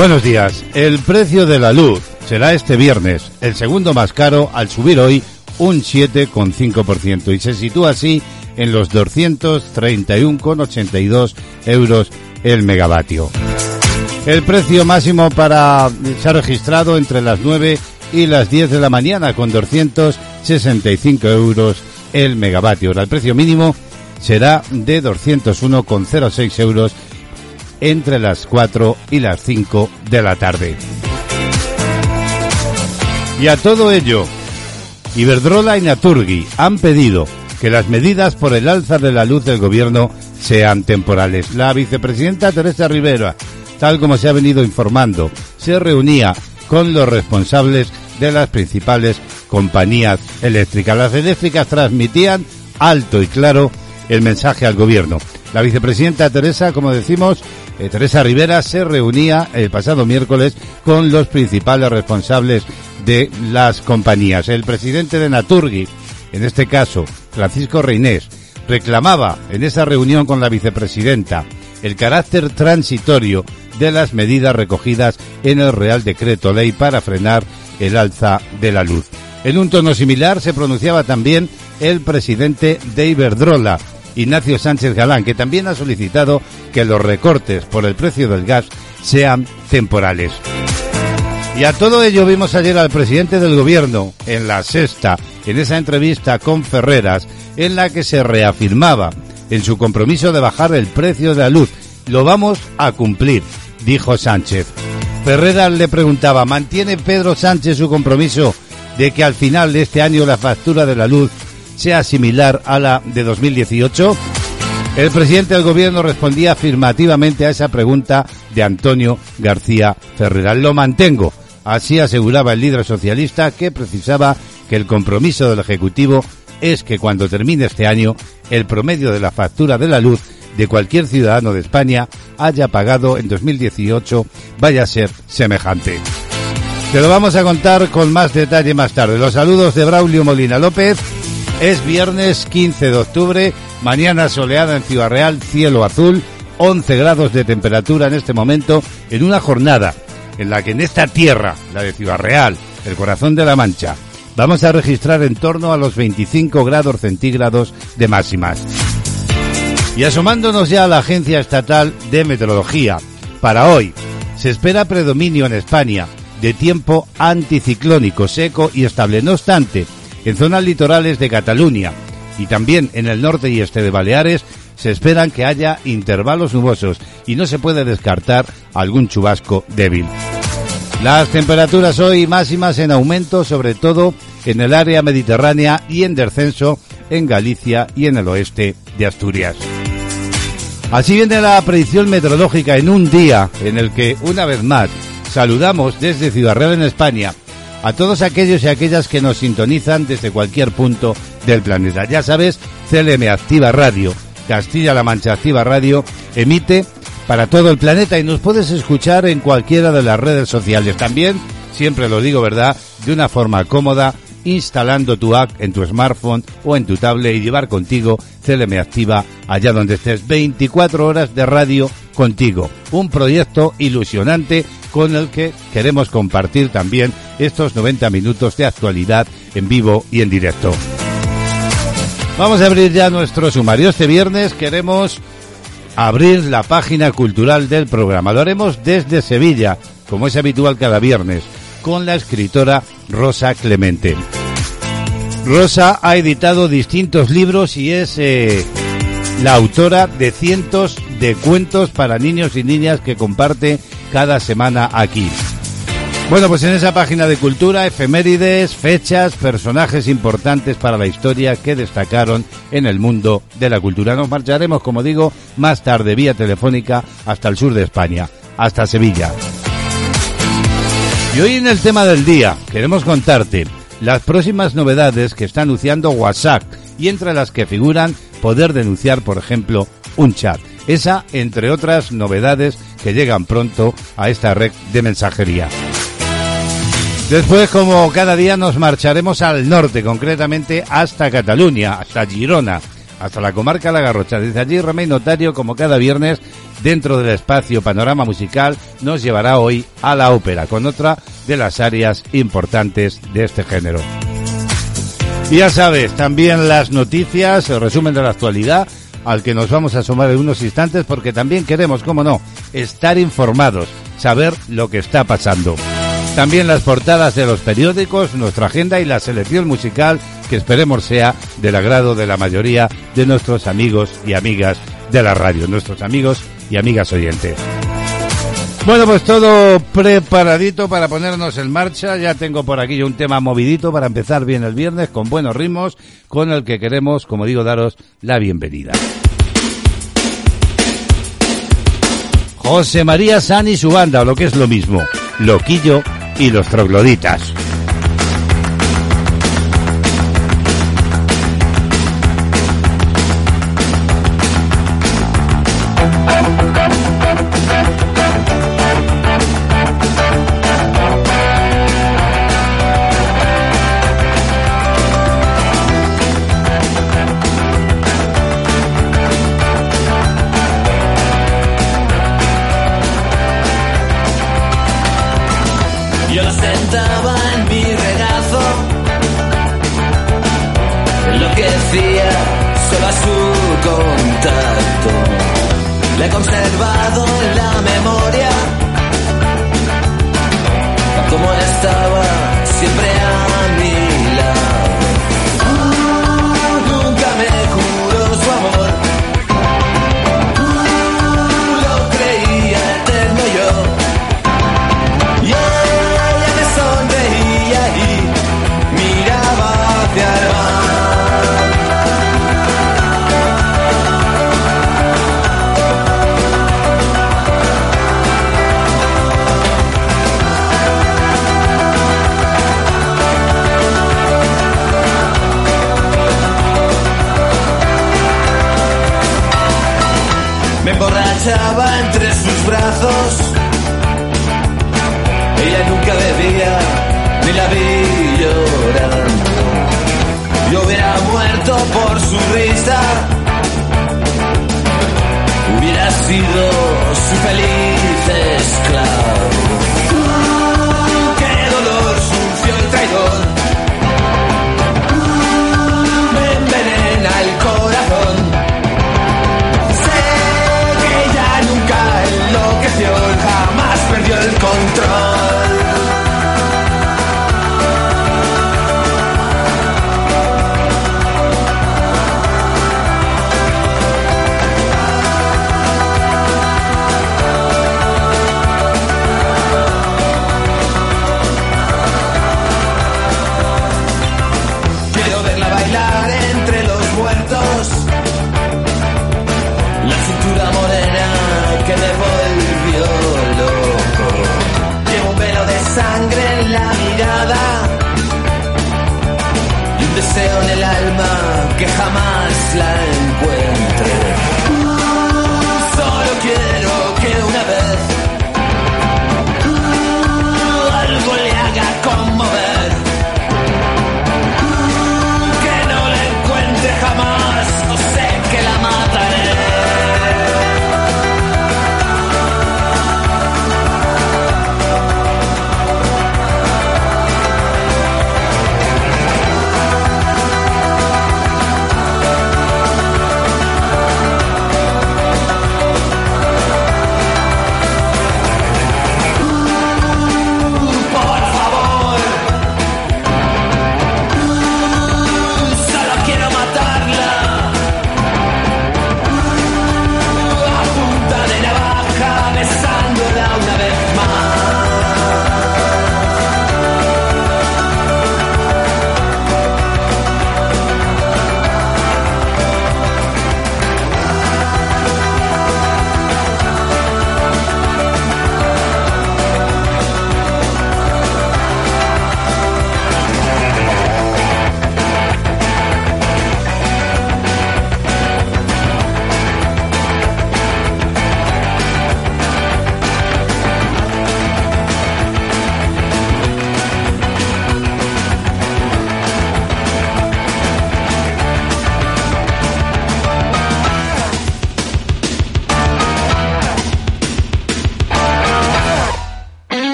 Buenos días. El precio de la luz será este viernes, el segundo más caro al subir hoy un 7,5% y se sitúa así en los 231,82 euros el megavatio. El precio máximo para se ha registrado entre las 9 y las 10 de la mañana con 265 euros el megavatio. El precio mínimo será de 201,06 euros entre las 4 y las 5 de la tarde. Y a todo ello, Iberdrola y Naturgi han pedido que las medidas por el alza de la luz del gobierno sean temporales. La vicepresidenta Teresa Rivera, tal como se ha venido informando, se reunía con los responsables de las principales compañías eléctricas. Las eléctricas transmitían alto y claro el mensaje al gobierno. La vicepresidenta Teresa, como decimos, eh, Teresa Rivera se reunía el pasado miércoles con los principales responsables de las compañías. El presidente de Naturgi, en este caso Francisco Reinés, reclamaba en esa reunión con la vicepresidenta el carácter transitorio de las medidas recogidas en el Real Decreto Ley para frenar el alza de la luz. En un tono similar se pronunciaba también el presidente de Iberdrola, Ignacio Sánchez Galán, que también ha solicitado que los recortes por el precio del gas sean temporales. Y a todo ello vimos ayer al presidente del gobierno en la sexta, en esa entrevista con Ferreras, en la que se reafirmaba en su compromiso de bajar el precio de la luz. Lo vamos a cumplir, dijo Sánchez. Ferreras le preguntaba, ¿mantiene Pedro Sánchez su compromiso de que al final de este año la factura de la luz sea similar a la de 2018? El presidente del gobierno respondía afirmativamente a esa pregunta de Antonio García Ferreras. Lo mantengo. Así aseguraba el líder socialista que precisaba que el compromiso del Ejecutivo es que cuando termine este año el promedio de la factura de la luz de cualquier ciudadano de España haya pagado en 2018 vaya a ser semejante. Te lo vamos a contar con más detalle más tarde. Los saludos de Braulio Molina López. Es viernes 15 de octubre, mañana soleada en Ciudad Real, cielo azul, 11 grados de temperatura en este momento, en una jornada en la que en esta tierra, la de Ciudad Real, el corazón de la Mancha, vamos a registrar en torno a los 25 grados centígrados de máximas. Y asomándonos ya a la Agencia Estatal de Meteorología, para hoy se espera predominio en España de tiempo anticiclónico, seco y estable. No obstante, en zonas litorales de Cataluña y también en el norte y este de Baleares se esperan que haya intervalos nubosos y no se puede descartar algún chubasco débil. Las temperaturas hoy máximas en aumento, sobre todo en el área mediterránea y en descenso en Galicia y en el oeste de Asturias. Así viene la predicción meteorológica en un día en el que, una vez más, saludamos desde Ciudad Real en España a todos aquellos y aquellas que nos sintonizan desde cualquier punto del planeta. Ya sabes, CLM Activa Radio, Castilla-La Mancha Activa Radio, emite para todo el planeta y nos puedes escuchar en cualquiera de las redes sociales. También, siempre lo digo, ¿verdad?, de una forma cómoda, instalando tu app en tu smartphone o en tu tablet y llevar contigo CLM Activa allá donde estés. 24 horas de radio contigo. Un proyecto ilusionante con el que queremos compartir también estos 90 minutos de actualidad en vivo y en directo. Vamos a abrir ya nuestro sumario. Este viernes queremos abrir la página cultural del programa. Lo haremos desde Sevilla, como es habitual cada viernes con la escritora Rosa Clemente. Rosa ha editado distintos libros y es eh, la autora de cientos de cuentos para niños y niñas que comparte cada semana aquí. Bueno, pues en esa página de cultura, efemérides, fechas, personajes importantes para la historia que destacaron en el mundo de la cultura. Nos marcharemos, como digo, más tarde vía telefónica hasta el sur de España, hasta Sevilla. Y hoy en el tema del día queremos contarte las próximas novedades que está anunciando WhatsApp y entre las que figuran poder denunciar, por ejemplo, un chat. Esa, entre otras novedades que llegan pronto a esta red de mensajería. Después, como cada día, nos marcharemos al norte, concretamente hasta Cataluña, hasta Girona, hasta la comarca La Garrocha. Desde allí, Remey Notario, como cada viernes, dentro del espacio Panorama Musical nos llevará hoy a la ópera, con otra de las áreas importantes de este género. Ya sabes, también las noticias, el resumen de la actualidad, al que nos vamos a sumar en unos instantes, porque también queremos, como no, estar informados, saber lo que está pasando. También las portadas de los periódicos, nuestra agenda y la selección musical que esperemos sea del agrado de la mayoría de nuestros amigos y amigas de la radio, nuestros amigos y amigas oyentes. Bueno, pues todo preparadito para ponernos en marcha. Ya tengo por aquí un tema movidito para empezar bien el viernes con buenos ritmos, con el que queremos, como digo, daros la bienvenida. José María San y su banda, o lo que es lo mismo, Loquillo y los Trogloditas.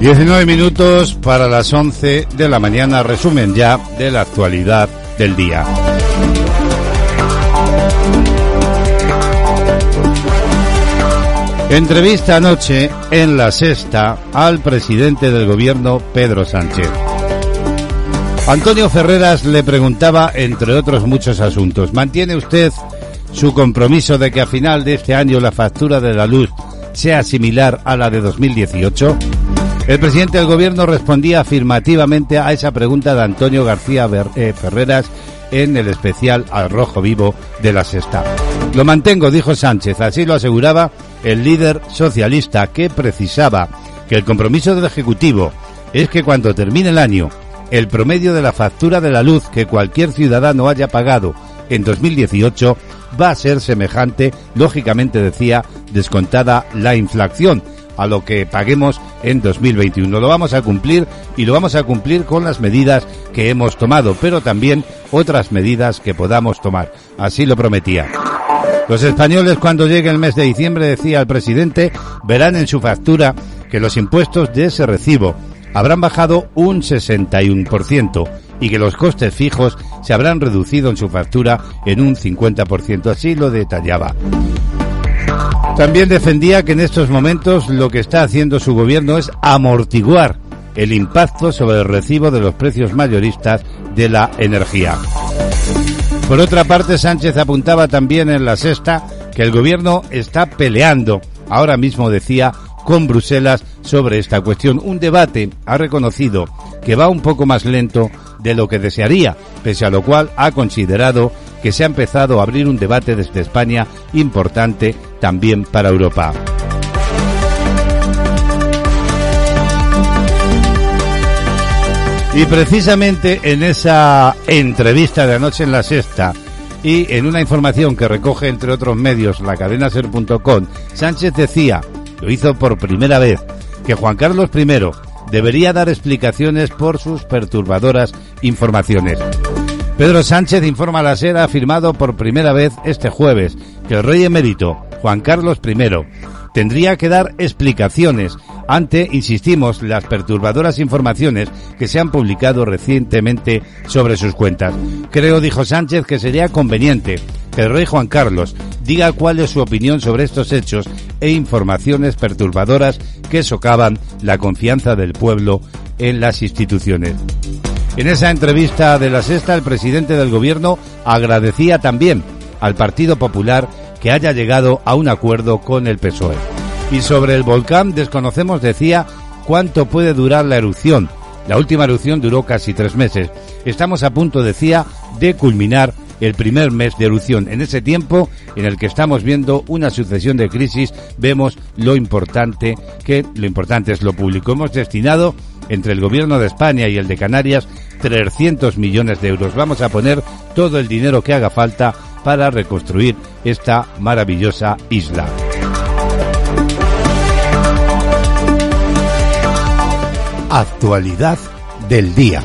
Diecinueve minutos para las once de la mañana, resumen ya de la actualidad del día. Entrevista anoche en la sexta al presidente del gobierno, Pedro Sánchez. Antonio Ferreras le preguntaba, entre otros muchos asuntos, ¿mantiene usted su compromiso de que a final de este año la factura de la luz sea similar a la de 2018? El presidente del gobierno respondía afirmativamente a esa pregunta de Antonio García eh, Ferreras en el especial Al Rojo Vivo de la Sexta. Lo mantengo, dijo Sánchez, así lo aseguraba el líder socialista que precisaba que el compromiso del Ejecutivo es que cuando termine el año, el promedio de la factura de la luz que cualquier ciudadano haya pagado en 2018 va a ser semejante, lógicamente decía, descontada la inflación a lo que paguemos en 2021. Lo vamos a cumplir y lo vamos a cumplir con las medidas que hemos tomado, pero también otras medidas que podamos tomar. Así lo prometía. Los españoles cuando llegue el mes de diciembre, decía el presidente, verán en su factura que los impuestos de ese recibo habrán bajado un 61% y que los costes fijos se habrán reducido en su factura en un 50%. Así lo detallaba. También defendía que en estos momentos lo que está haciendo su gobierno es amortiguar el impacto sobre el recibo de los precios mayoristas de la energía. Por otra parte, Sánchez apuntaba también en la sexta que el gobierno está peleando, ahora mismo decía, con Bruselas sobre esta cuestión. Un debate, ha reconocido, que va un poco más lento de lo que desearía, pese a lo cual ha considerado que se ha empezado a abrir un debate desde España importante también para Europa. Y precisamente en esa entrevista de anoche en la sexta y en una información que recoge entre otros medios la cadena ser.com, Sánchez decía, lo hizo por primera vez, que Juan Carlos I debería dar explicaciones por sus perturbadoras informaciones. Pedro Sánchez informa a la SER ha afirmado por primera vez este jueves que el rey emérito Juan Carlos I tendría que dar explicaciones ante, insistimos, las perturbadoras informaciones que se han publicado recientemente sobre sus cuentas. Creo, dijo Sánchez, que sería conveniente que el rey Juan Carlos diga cuál es su opinión sobre estos hechos e informaciones perturbadoras que socavan la confianza del pueblo en las instituciones. En esa entrevista de la sexta, el presidente del gobierno agradecía también al Partido Popular que haya llegado a un acuerdo con el PSOE. Y sobre el volcán desconocemos, decía, cuánto puede durar la erupción. La última erupción duró casi tres meses. Estamos a punto, decía, de culminar el primer mes de erupción. En ese tiempo en el que estamos viendo una sucesión de crisis, vemos lo importante que lo importante es lo público. Hemos destinado entre el gobierno de España y el de Canarias 300 millones de euros. Vamos a poner todo el dinero que haga falta para reconstruir esta maravillosa isla. Actualidad del día.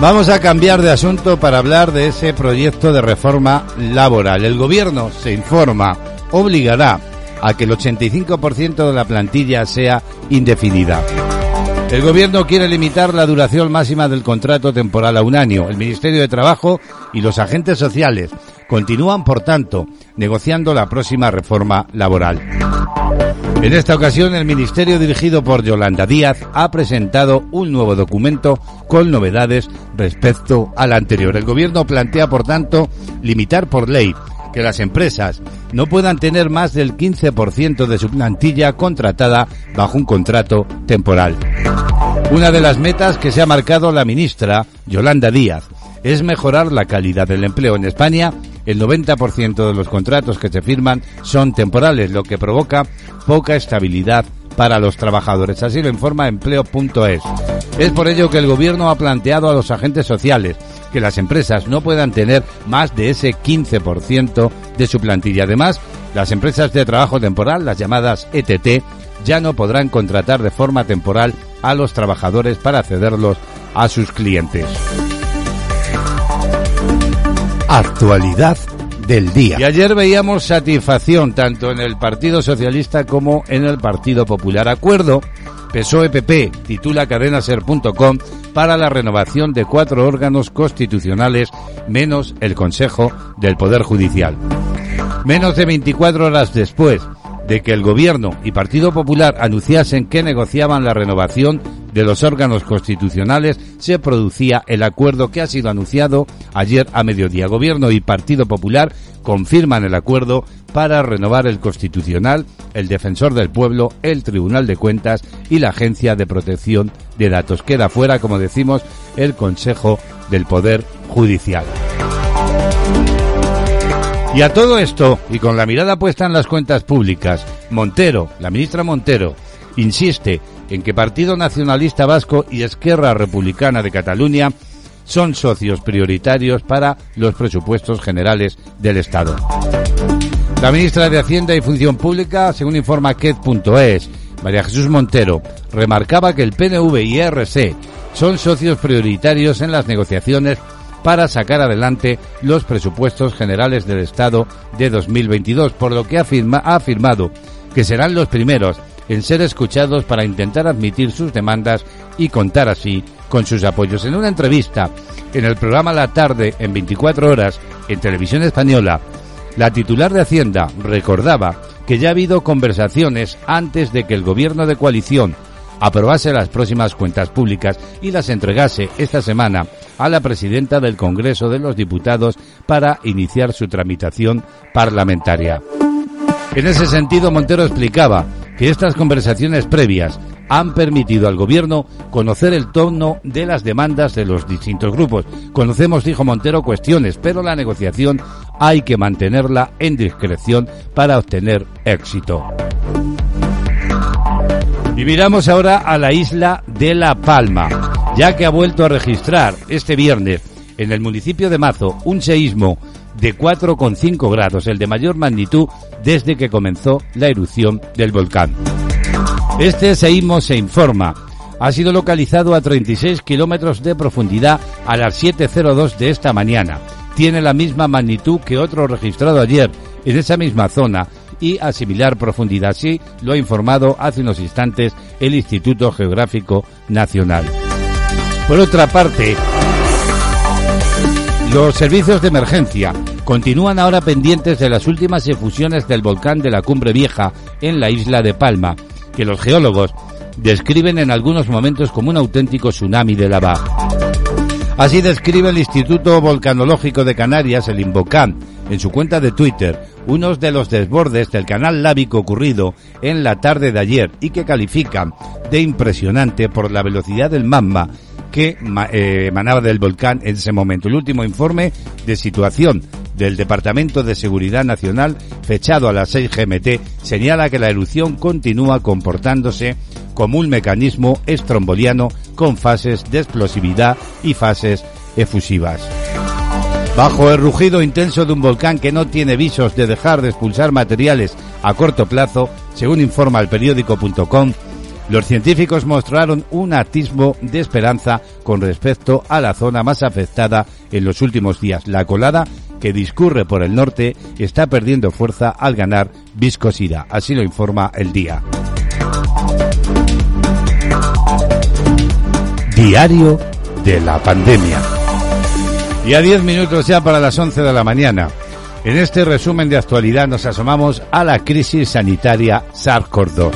Vamos a cambiar de asunto para hablar de ese proyecto de reforma laboral. El gobierno, se informa, obligará a que el 85% de la plantilla sea indefinida. El Gobierno quiere limitar la duración máxima del contrato temporal a un año. El Ministerio de Trabajo y los agentes sociales continúan, por tanto, negociando la próxima reforma laboral. En esta ocasión, el Ministerio dirigido por Yolanda Díaz ha presentado un nuevo documento con novedades respecto al anterior. El Gobierno plantea, por tanto, limitar por ley que las empresas no puedan tener más del 15% de su plantilla contratada bajo un contrato temporal. Una de las metas que se ha marcado la ministra Yolanda Díaz es mejorar la calidad del empleo en España. el 90% de los contratos que se firman son temporales, lo que provoca poca estabilidad para los trabajadores. Así lo informa empleo.es. Es por ello que el gobierno ha planteado a los agentes sociales que las empresas no puedan tener más de ese 15% de su plantilla. Además, las empresas de trabajo temporal, las llamadas ETT, ya no podrán contratar de forma temporal a los trabajadores para cederlos a sus clientes. Actualidad del día. Y ayer veíamos satisfacción tanto en el Partido Socialista como en el Partido Popular. Acuerdo PSOE-PP, titula cadenaser.com, para la renovación de cuatro órganos constitucionales menos el Consejo del Poder Judicial. Menos de 24 horas después de que el Gobierno y Partido Popular anunciasen que negociaban la renovación de los órganos constitucionales se producía el acuerdo que ha sido anunciado ayer a mediodía. Gobierno y Partido Popular confirman el acuerdo para renovar el Constitucional, el Defensor del Pueblo, el Tribunal de Cuentas y la Agencia de Protección de Datos. Queda fuera, como decimos, el Consejo del Poder Judicial. Y a todo esto, y con la mirada puesta en las cuentas públicas, Montero, la ministra Montero, insiste en que Partido Nacionalista Vasco y Esquerra Republicana de Cataluña son socios prioritarios para los presupuestos generales del Estado. La ministra de Hacienda y Función Pública, según informa KED.es, María Jesús Montero, remarcaba que el PNV y ERC son socios prioritarios en las negociaciones para sacar adelante los presupuestos generales del Estado de 2022, por lo que ha afirmado que serán los primeros en ser escuchados para intentar admitir sus demandas y contar así con sus apoyos. En una entrevista en el programa La Tarde en 24 horas en Televisión Española, la titular de Hacienda recordaba que ya ha habido conversaciones antes de que el gobierno de coalición aprobase las próximas cuentas públicas y las entregase esta semana a la presidenta del Congreso de los Diputados para iniciar su tramitación parlamentaria. En ese sentido, Montero explicaba que estas conversaciones previas han permitido al gobierno conocer el tono de las demandas de los distintos grupos. Conocemos, dijo Montero, cuestiones, pero la negociación hay que mantenerla en discreción para obtener éxito. Y miramos ahora a la isla de La Palma, ya que ha vuelto a registrar este viernes en el municipio de Mazo un seísmo de 4,5 grados, el de mayor magnitud desde que comenzó la erupción del volcán. Este seísmo se informa. Ha sido localizado a 36 kilómetros de profundidad a las 7.02 de esta mañana. Tiene la misma magnitud que otro registrado ayer en esa misma zona y a similar profundidad. Así lo ha informado hace unos instantes el Instituto Geográfico Nacional. Por otra parte, los servicios de emergencia continúan ahora pendientes de las últimas efusiones del volcán de la Cumbre Vieja en la isla de Palma, que los geólogos describen en algunos momentos como un auténtico tsunami de lava. Así describe el Instituto Volcanológico de Canarias, el Invocam, en su cuenta de Twitter, unos de los desbordes del canal lábico ocurrido en la tarde de ayer y que califican de impresionante por la velocidad del magma que eh, emanaba del volcán en ese momento. El último informe de situación del Departamento de Seguridad Nacional, fechado a las 6 GMT, señala que la erupción continúa comportándose como un mecanismo estromboliano con fases de explosividad y fases efusivas. Bajo el rugido intenso de un volcán que no tiene visos de dejar de expulsar materiales a corto plazo, según informa el periódico.com, los científicos mostraron un atismo de esperanza con respecto a la zona más afectada en los últimos días. La colada que discurre por el norte está perdiendo fuerza al ganar viscosidad. Así lo informa el día. Diario de la pandemia. Y a 10 minutos ya para las 11 de la mañana. En este resumen de actualidad nos asomamos a la crisis sanitaria SARS-CoV-2.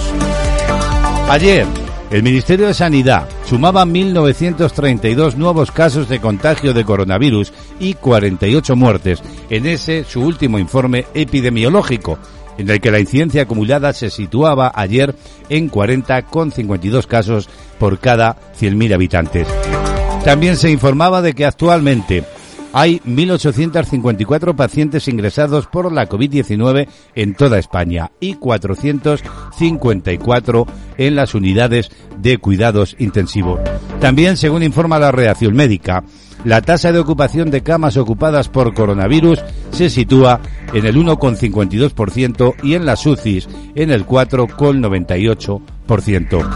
Ayer, el Ministerio de Sanidad sumaba 1.932 nuevos casos de contagio de coronavirus y 48 muertes en ese su último informe epidemiológico, en el que la incidencia acumulada se situaba ayer en 40,52 casos por cada 100.000 habitantes. También se informaba de que actualmente hay 1.854 pacientes ingresados por la COVID-19 en toda España y 454 en las unidades de cuidados intensivos. También, según informa la reacción médica, la tasa de ocupación de camas ocupadas por coronavirus se sitúa en el 1,52% y en las UCIs en el 4,98%.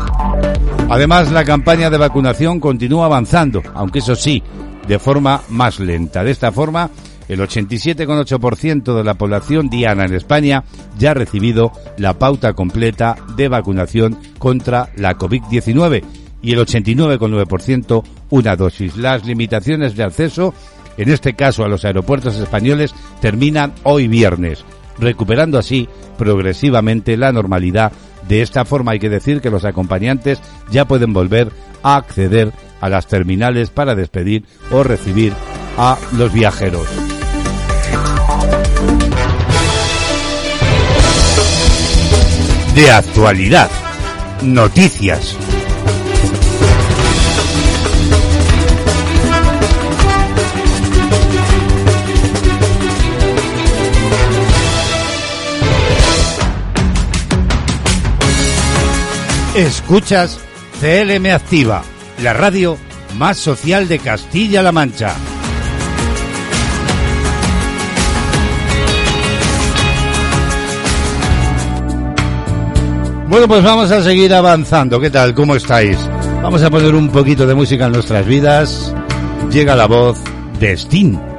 Además, la campaña de vacunación continúa avanzando, aunque eso sí, de forma más lenta. De esta forma, el 87,8% de la población diana en España ya ha recibido la pauta completa de vacunación contra la COVID-19 y el 89,9% una dosis. Las limitaciones de acceso, en este caso a los aeropuertos españoles, terminan hoy viernes, recuperando así progresivamente la normalidad. De esta forma hay que decir que los acompañantes ya pueden volver a acceder a las terminales para despedir o recibir a los viajeros. De actualidad, noticias. Escuchas CLM Activa, la radio más social de Castilla-La Mancha. Bueno, pues vamos a seguir avanzando. ¿Qué tal? ¿Cómo estáis? Vamos a poner un poquito de música en nuestras vidas. Llega la voz de Sting.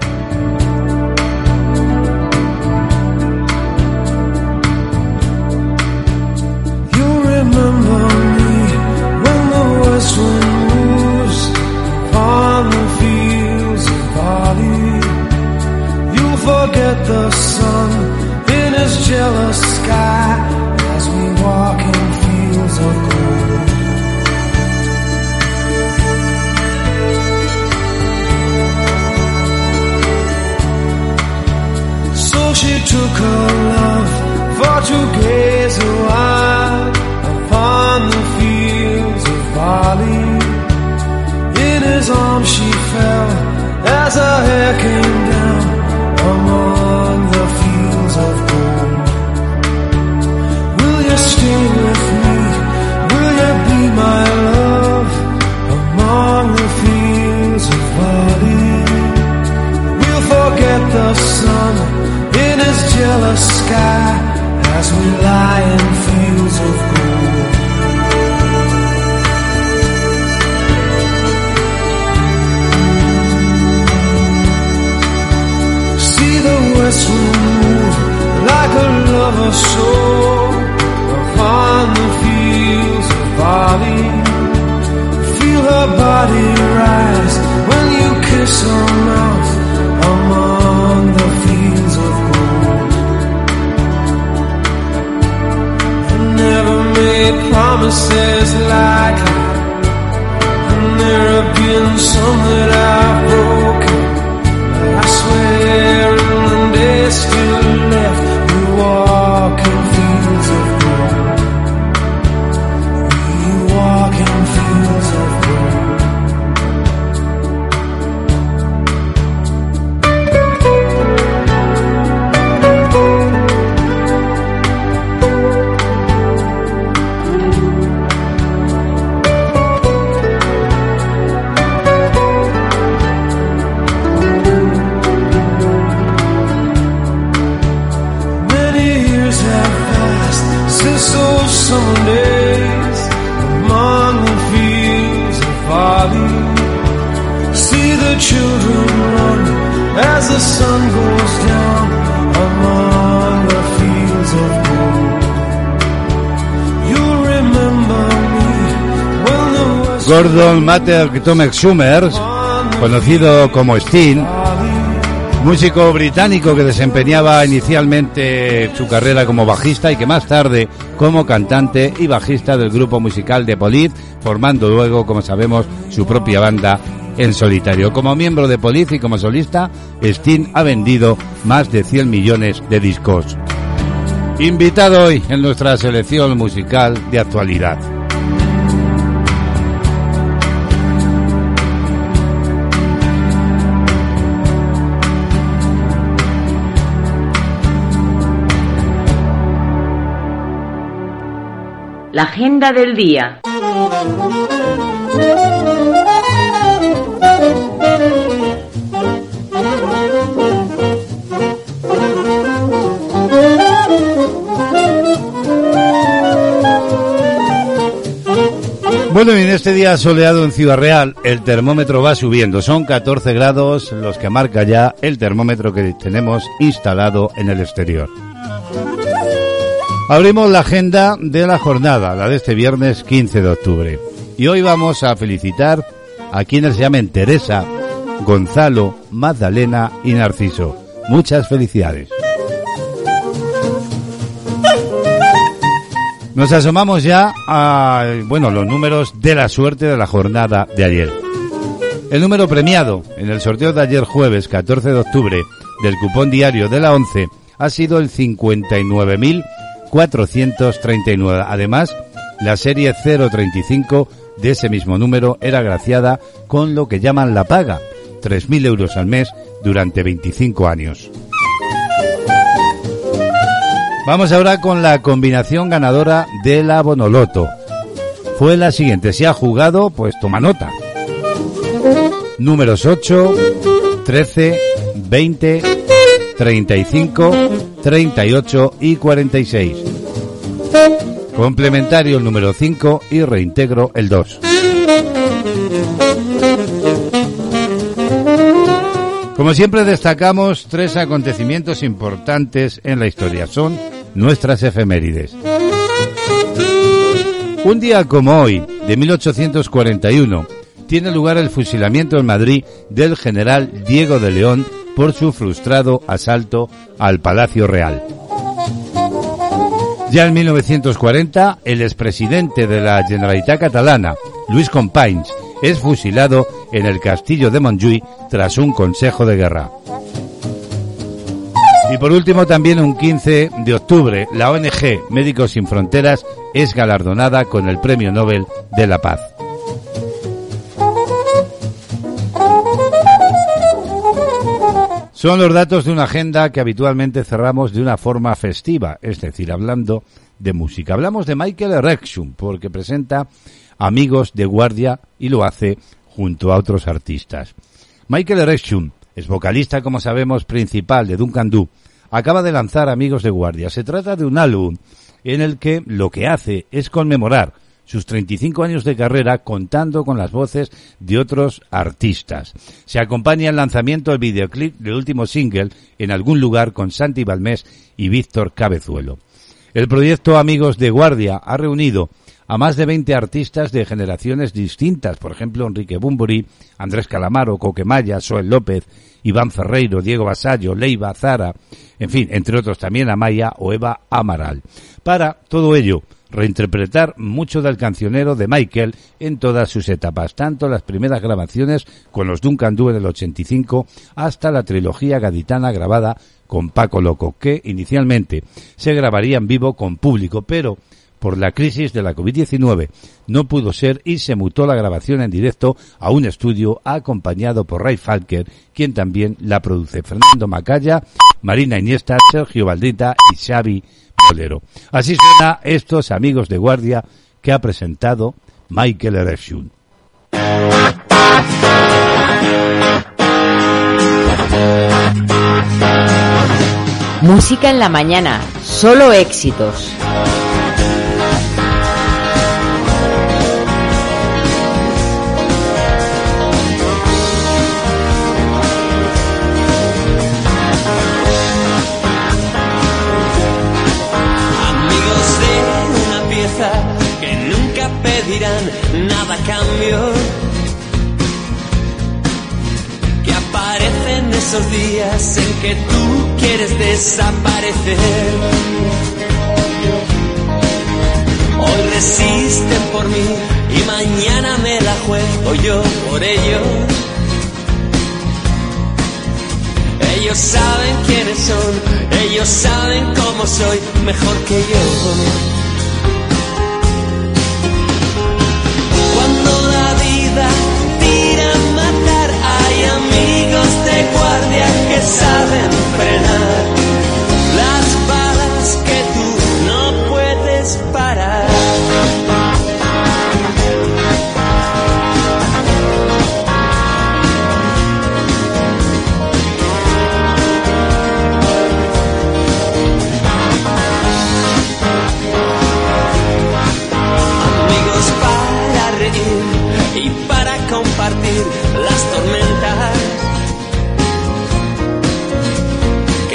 Matter Tomek Summers, conocido como Sting, músico británico que desempeñaba inicialmente su carrera como bajista y que más tarde como cantante y bajista del grupo musical de Police, formando luego, como sabemos, su propia banda en solitario. Como miembro de Police y como solista, Sting ha vendido más de 100 millones de discos. Invitado hoy en nuestra selección musical de actualidad. La agenda del día. Bueno, y en este día soleado en Ciudad Real, el termómetro va subiendo. Son 14 grados los que marca ya el termómetro que tenemos instalado en el exterior. Abrimos la agenda de la jornada, la de este viernes 15 de octubre. Y hoy vamos a felicitar a quienes se llamen Teresa, Gonzalo, Magdalena y Narciso. Muchas felicidades. Nos asomamos ya a, bueno, los números de la suerte de la jornada de ayer. El número premiado en el sorteo de ayer jueves 14 de octubre del cupón diario de la 11 ha sido el 59.439. Además, la serie 035 de ese mismo número era graciada con lo que llaman la paga, 3.000 euros al mes durante 25 años. Vamos ahora con la combinación ganadora de la Bonoloto. Fue la siguiente. Si ha jugado, pues toma nota. Números 8, 13, 20, 35, 38 y 46. Complementario el número 5 y reintegro el 2. Como siempre destacamos tres acontecimientos importantes en la historia. Son nuestras efemérides. Un día como hoy, de 1841, tiene lugar el fusilamiento en Madrid del general Diego de León por su frustrado asalto al Palacio Real. Ya en 1940, el expresidente de la Generalitat catalana, Luis Companys, es fusilado en el castillo de Montjuïc tras un consejo de guerra. Y por último, también un 15 de octubre, la ONG Médicos Sin Fronteras es galardonada con el Premio Nobel de la Paz. Son los datos de una agenda que habitualmente cerramos de una forma festiva, es decir, hablando de música. Hablamos de Michael Erection porque presenta Amigos de Guardia y lo hace junto a otros artistas. Michael Erection es vocalista, como sabemos, principal de Duncan Du. Acaba de lanzar Amigos de Guardia. Se trata de un álbum en el que lo que hace es conmemorar sus 35 años de carrera contando con las voces de otros artistas. Se acompaña el lanzamiento del videoclip del último single en algún lugar con Santi Balmés y Víctor Cabezuelo. El proyecto Amigos de Guardia ha reunido a más de 20 artistas de generaciones distintas, por ejemplo Enrique Bumburi, Andrés Calamaro, Coquemaya, Soel López, Iván Ferreiro, Diego Basallo, Leiva Zara, en fin, entre otros también Amaya o Eva Amaral. Para todo ello, reinterpretar mucho del cancionero de Michael en todas sus etapas, tanto las primeras grabaciones con los Duncan Du en el 85 hasta la trilogía gaditana grabada con Paco Loco, que inicialmente se grabaría en vivo con público, pero por la crisis de la COVID-19 no pudo ser y se mutó la grabación en directo a un estudio acompañado por Ray Falker, quien también la produce. Fernando Macaya, Marina Iniesta, Sergio Valdita y Xavi Así suena estos amigos de guardia que ha presentado Michael Erection. Música en la mañana, solo éxitos. Nada cambio. Que aparecen esos días en que tú quieres desaparecer. Hoy resisten por mí y mañana me la juego yo por ellos. Ellos saben quiénes son, ellos saben cómo soy, mejor que yo. Que saben frenar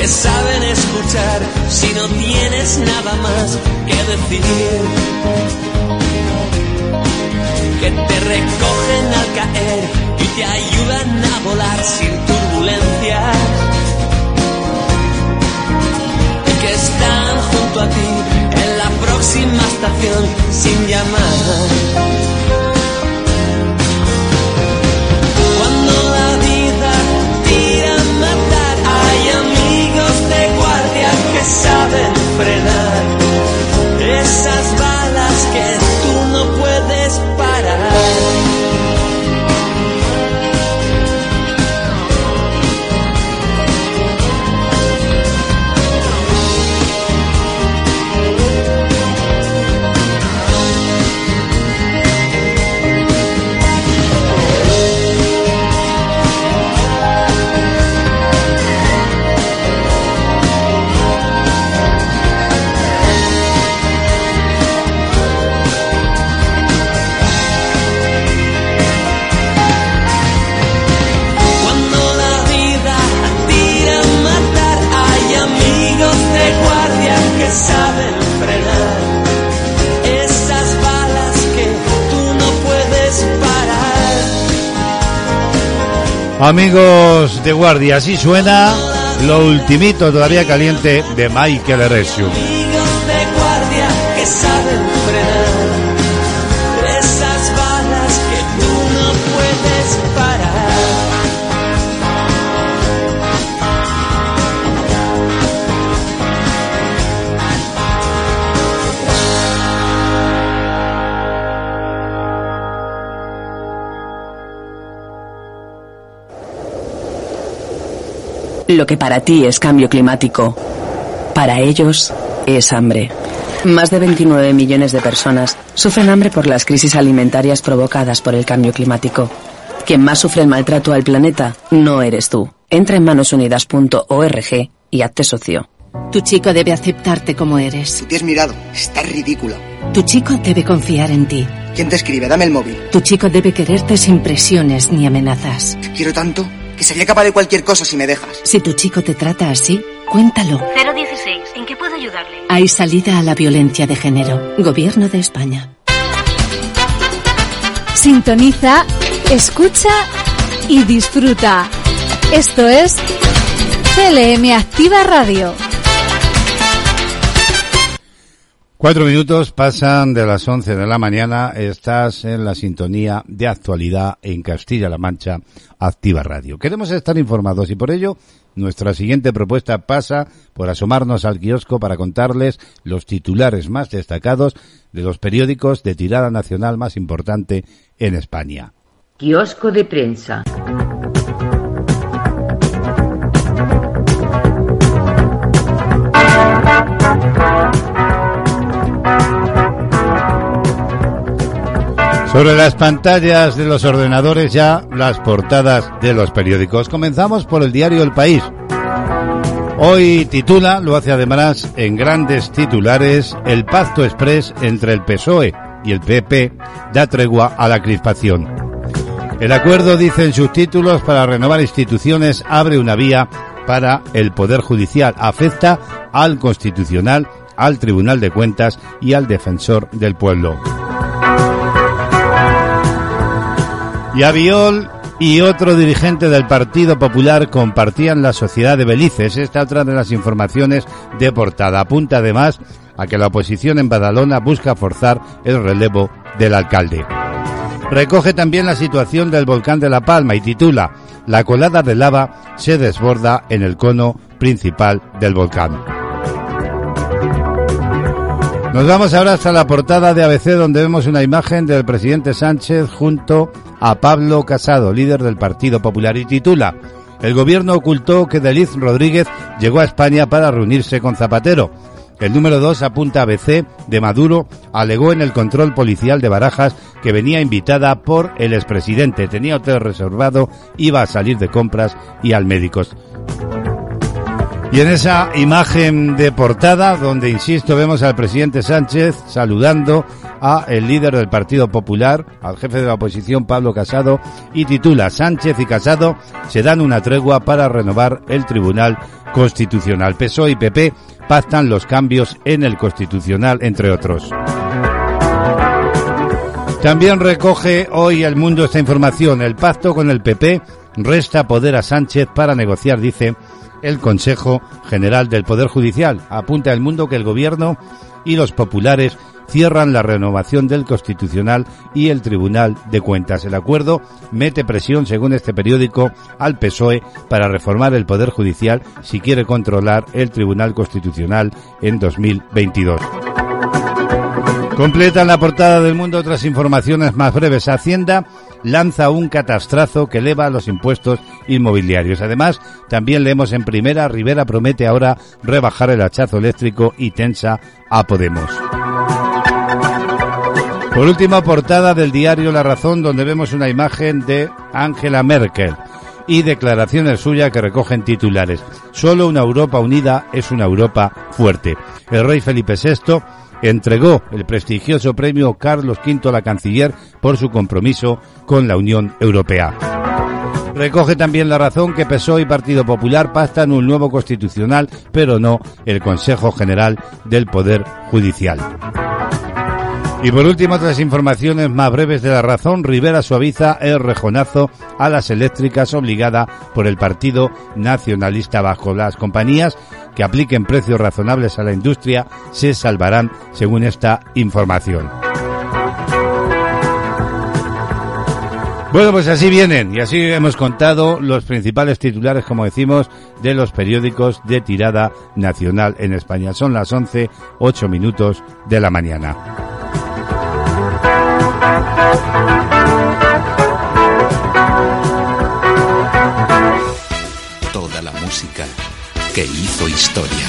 saben escuchar si no tienes nada más que decir, que te recogen al caer y te ayudan a volar sin turbulencias. Y que están junto a ti en la próxima estación sin llamar. Saben frenar Amigos de guardia, así suena lo ultimito todavía caliente de Michael Eresio. Lo que para ti es cambio climático, para ellos es hambre. Más de 29 millones de personas sufren hambre por las crisis alimentarias provocadas por el cambio climático. Quien más sufre el maltrato al planeta no eres tú. Entra en manosunidas.org y hazte socio. Tu chico debe aceptarte como eres. Tú te has mirado. Estás ridícula. Tu chico debe confiar en ti. ¿Quién te escribe? Dame el móvil. Tu chico debe quererte sin presiones ni amenazas. Te quiero tanto que sería capaz de cualquier cosa si me dejas. Si tu chico te trata así, cuéntalo. 016. ¿En qué puedo ayudarle? Hay salida a la violencia de género. Gobierno de España. Sintoniza, escucha y disfruta. Esto es CLM Activa Radio. Cuatro minutos pasan de las once de la mañana. Estás en la sintonía de actualidad en Castilla-La Mancha, Activa Radio. Queremos estar informados y por ello nuestra siguiente propuesta pasa por asomarnos al kiosco para contarles los titulares más destacados de los periódicos de tirada nacional más importante en España. De prensa. Sobre las pantallas de los ordenadores ya las portadas de los periódicos. Comenzamos por el diario El País. Hoy titula, lo hace además en grandes titulares, el pacto express entre el PSOE y el PP da tregua a la crispación. El acuerdo, dice en sus títulos, para renovar instituciones abre una vía para el Poder Judicial. Afecta al Constitucional, al Tribunal de Cuentas y al Defensor del Pueblo. Y Aviol y otro dirigente del Partido Popular compartían la sociedad de Belices. Esta otra de las informaciones de portada. Apunta además a que la oposición en Badalona busca forzar el relevo del alcalde. Recoge también la situación del volcán de La Palma y titula La colada de lava se desborda en el cono principal del volcán. Nos vamos ahora hasta la portada de ABC donde vemos una imagen del presidente Sánchez junto Pablo Casado, líder del Partido Popular, y titula El gobierno ocultó que Deliz Rodríguez llegó a España para reunirse con Zapatero. El número 2 apunta a ABC de Maduro, alegó en el control policial de Barajas que venía invitada por el expresidente, tenía hotel reservado, iba a salir de compras y al médico. Y en esa imagen de portada, donde insisto, vemos al presidente Sánchez saludando a el líder del Partido Popular, al jefe de la oposición Pablo Casado, y titula Sánchez y Casado se dan una tregua para renovar el Tribunal Constitucional. PSOE y PP pactan los cambios en el Constitucional, entre otros. También recoge hoy el mundo esta información. El pacto con el PP resta poder a Sánchez para negociar, dice el Consejo General del Poder Judicial. Apunta el mundo que el Gobierno y los populares cierran la renovación del Constitucional y el Tribunal de Cuentas. El acuerdo mete presión, según este periódico, al PSOE para reformar el Poder Judicial si quiere controlar el Tribunal Constitucional en 2022. Completan la portada del mundo otras informaciones más breves. Hacienda lanza un catastrazo que eleva los impuestos inmobiliarios. Además, también leemos en primera, Rivera promete ahora rebajar el hachazo eléctrico y tensa a Podemos. Por última portada del diario La Razón, donde vemos una imagen de Angela Merkel y declaraciones suyas que recogen titulares. Solo una Europa unida es una Europa fuerte. El rey Felipe VI entregó el prestigioso premio Carlos V a la canciller por su compromiso con la Unión Europea. Recoge también la razón que PSOE y Partido Popular pactan un nuevo constitucional, pero no el Consejo General del Poder Judicial. Y por último, otras informaciones más breves de la razón. Rivera suaviza el rejonazo a las eléctricas obligada por el Partido Nacionalista Bajo. Las compañías que apliquen precios razonables a la industria se salvarán, según esta información. Bueno, pues así vienen y así hemos contado los principales titulares, como decimos, de los periódicos de tirada nacional en España. Son las 11, 8 minutos de la mañana. Toda la música que hizo historia.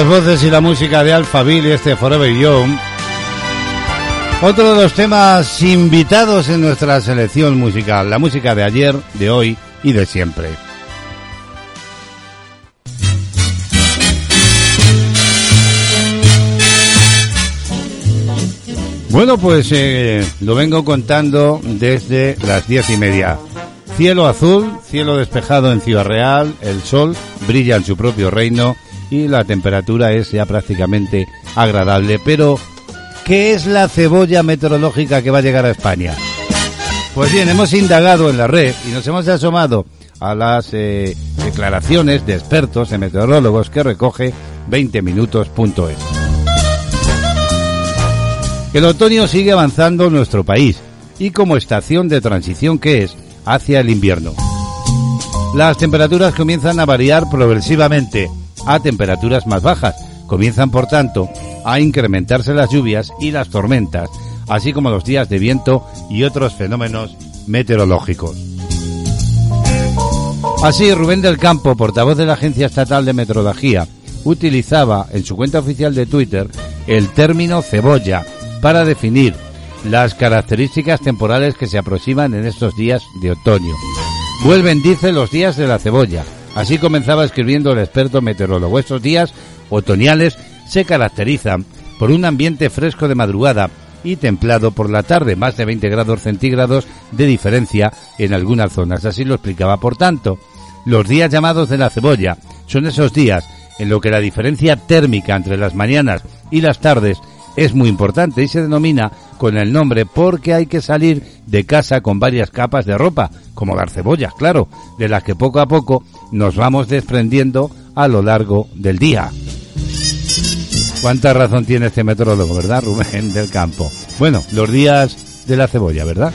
Las voces y la música de Alphaville y este Forever Young. Otro de los temas invitados en nuestra selección musical, la música de ayer, de hoy y de siempre. Bueno, pues eh, lo vengo contando desde las diez y media. Cielo azul, cielo despejado en Ciudad Real, el sol brilla en su propio reino y la temperatura es ya prácticamente agradable. Pero, ¿qué es la cebolla meteorológica que va a llegar a España? Pues bien, hemos indagado en la red y nos hemos asomado a las eh, declaraciones de expertos en meteorólogos que recoge 20minutos.es. El otoño sigue avanzando en nuestro país y como estación de transición que es hacia el invierno. Las temperaturas comienzan a variar progresivamente a temperaturas más bajas. Comienzan, por tanto, a incrementarse las lluvias y las tormentas, así como los días de viento y otros fenómenos meteorológicos. Así, Rubén del Campo, portavoz de la Agencia Estatal de Meteorología, utilizaba en su cuenta oficial de Twitter el término cebolla para definir las características temporales que se aproximan en estos días de otoño. Vuelven, dice, los días de la cebolla. Así comenzaba escribiendo el experto meteorólogo. Estos días otoñales se caracterizan por un ambiente fresco de madrugada y templado por la tarde, más de 20 grados centígrados de diferencia en algunas zonas. Así lo explicaba. Por tanto, los días llamados de la cebolla son esos días en los que la diferencia térmica entre las mañanas y las tardes es muy importante y se denomina con el nombre porque hay que salir de casa con varias capas de ropa, como las cebollas, claro, de las que poco a poco nos vamos desprendiendo a lo largo del día. ¿Cuánta razón tiene este meteorólogo, verdad, Rubén del Campo? Bueno, los días de la cebolla, ¿verdad?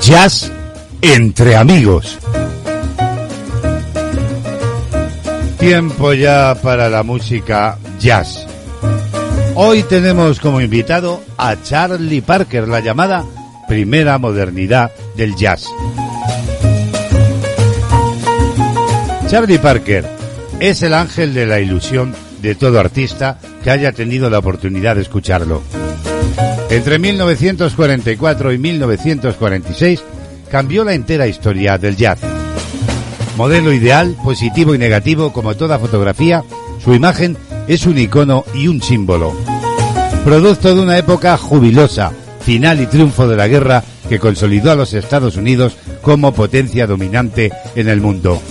Jazz entre amigos. Tiempo ya para la música jazz. Hoy tenemos como invitado a Charlie Parker, la llamada primera modernidad del jazz. Charlie Parker es el ángel de la ilusión de todo artista que haya tenido la oportunidad de escucharlo. Entre 1944 y 1946 cambió la entera historia del jazz. Modelo ideal, positivo y negativo como toda fotografía, su imagen es un icono y un símbolo. Producto de una época jubilosa, final y triunfo de la guerra que consolidó a los Estados Unidos como potencia dominante en el mundo.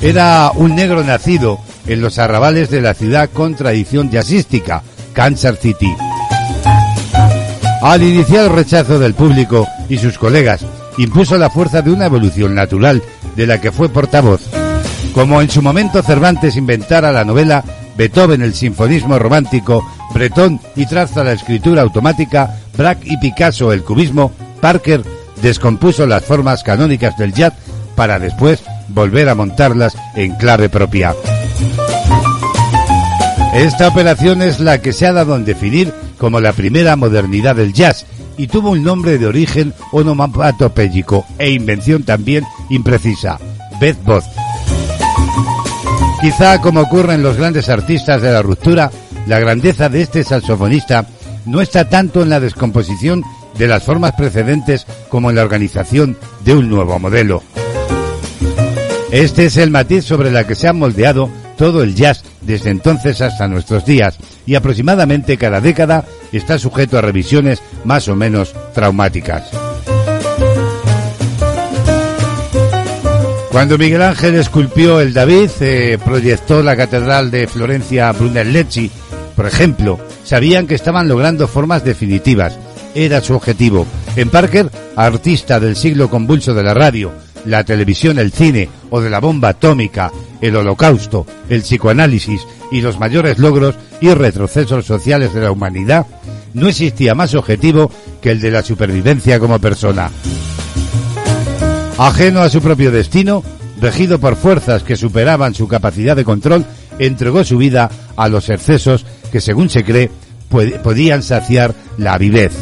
Era un negro nacido en los arrabales de la ciudad con tradición jazzística, Kansas City. Al iniciar el rechazo del público y sus colegas, impuso la fuerza de una evolución natural de la que fue portavoz. Como en su momento Cervantes inventara la novela, Beethoven el sinfonismo romántico, Breton y traza la escritura automática, Braque y Picasso el cubismo, Parker descompuso las formas canónicas del jazz para después volver a montarlas en clave propia. Esta operación es la que se ha dado en definir como la primera modernidad del jazz y tuvo un nombre de origen onomatopéyico e invención también imprecisa, Beth Both. Quizá como ocurre en los grandes artistas de la ruptura, la grandeza de este saxofonista no está tanto en la descomposición de las formas precedentes como en la organización de un nuevo modelo. Este es el matiz sobre la que se ha moldeado todo el jazz desde entonces hasta nuestros días y aproximadamente cada década está sujeto a revisiones más o menos traumáticas. Cuando Miguel Ángel esculpió el David, eh, proyectó la catedral de Florencia Brunelleschi, por ejemplo, sabían que estaban logrando formas definitivas. Era su objetivo. En Parker, artista del siglo convulso de la radio, la televisión, el cine o de la bomba atómica, el holocausto, el psicoanálisis y los mayores logros y retrocesos sociales de la humanidad, no existía más objetivo que el de la supervivencia como persona. Ajeno a su propio destino, regido por fuerzas que superaban su capacidad de control, entregó su vida a los excesos que, según se cree, podían saciar la avidez.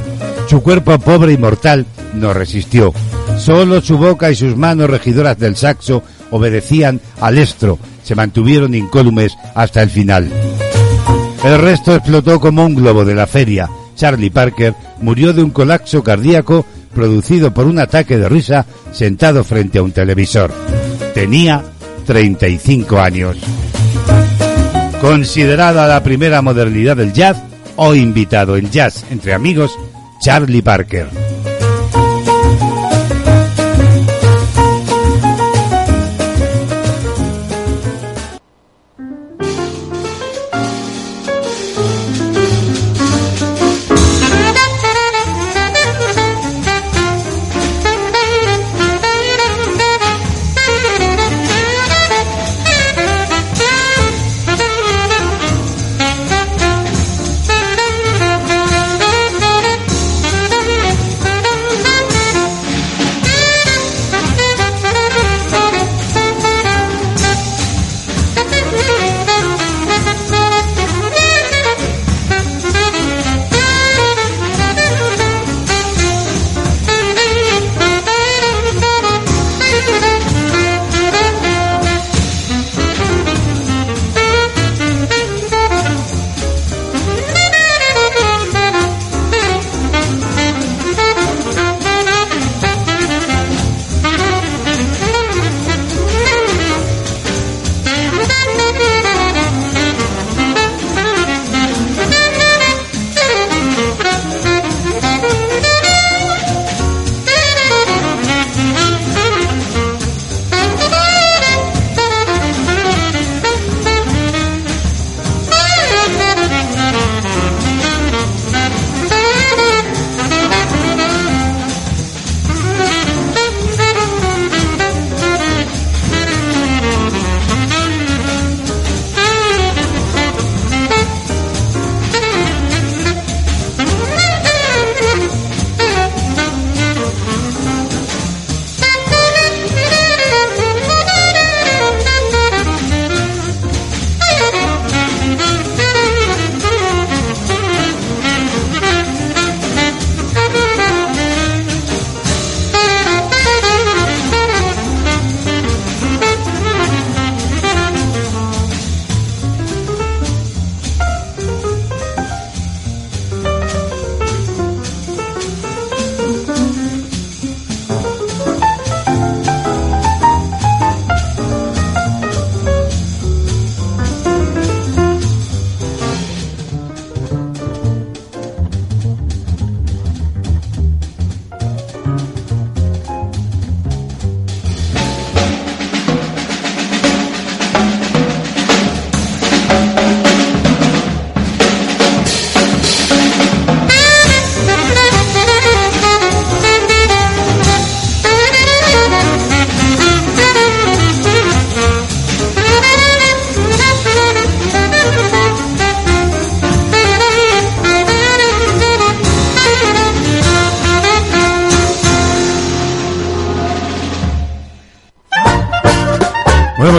Su cuerpo pobre y mortal no resistió. Solo su boca y sus manos regidoras del saxo obedecían al estro, se mantuvieron incólumes hasta el final. El resto explotó como un globo de la feria. Charlie Parker murió de un colapso cardíaco producido por un ataque de risa sentado frente a un televisor. Tenía 35 años. Considerada la primera modernidad del jazz, hoy invitado en Jazz entre amigos, Charlie Parker.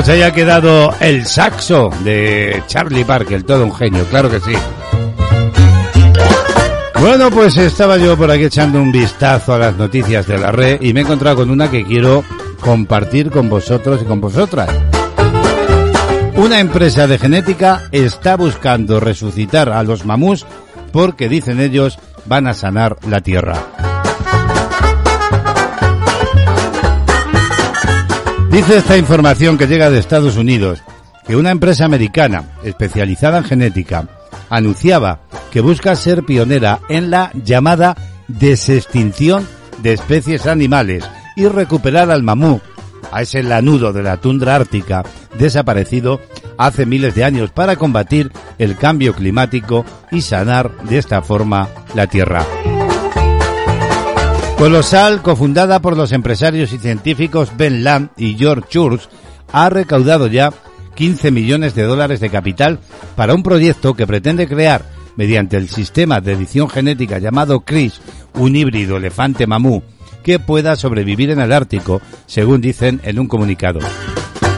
Bueno, pues haya quedado el saxo de Charlie Parker, todo un genio, claro que sí. Bueno, pues estaba yo por aquí echando un vistazo a las noticias de la red y me he encontrado con una que quiero compartir con vosotros y con vosotras. Una empresa de genética está buscando resucitar a los mamús porque, dicen ellos, van a sanar la Tierra. Dice esta información que llega de Estados Unidos que una empresa americana especializada en genética anunciaba que busca ser pionera en la llamada desextinción de especies animales y recuperar al mamú, a ese lanudo de la tundra ártica desaparecido hace miles de años para combatir el cambio climático y sanar de esta forma la Tierra. Colosal, cofundada por los empresarios y científicos Ben Lam y George Church, ha recaudado ya 15 millones de dólares de capital para un proyecto que pretende crear, mediante el sistema de edición genética llamado CRIS, un híbrido elefante mamú que pueda sobrevivir en el Ártico, según dicen en un comunicado,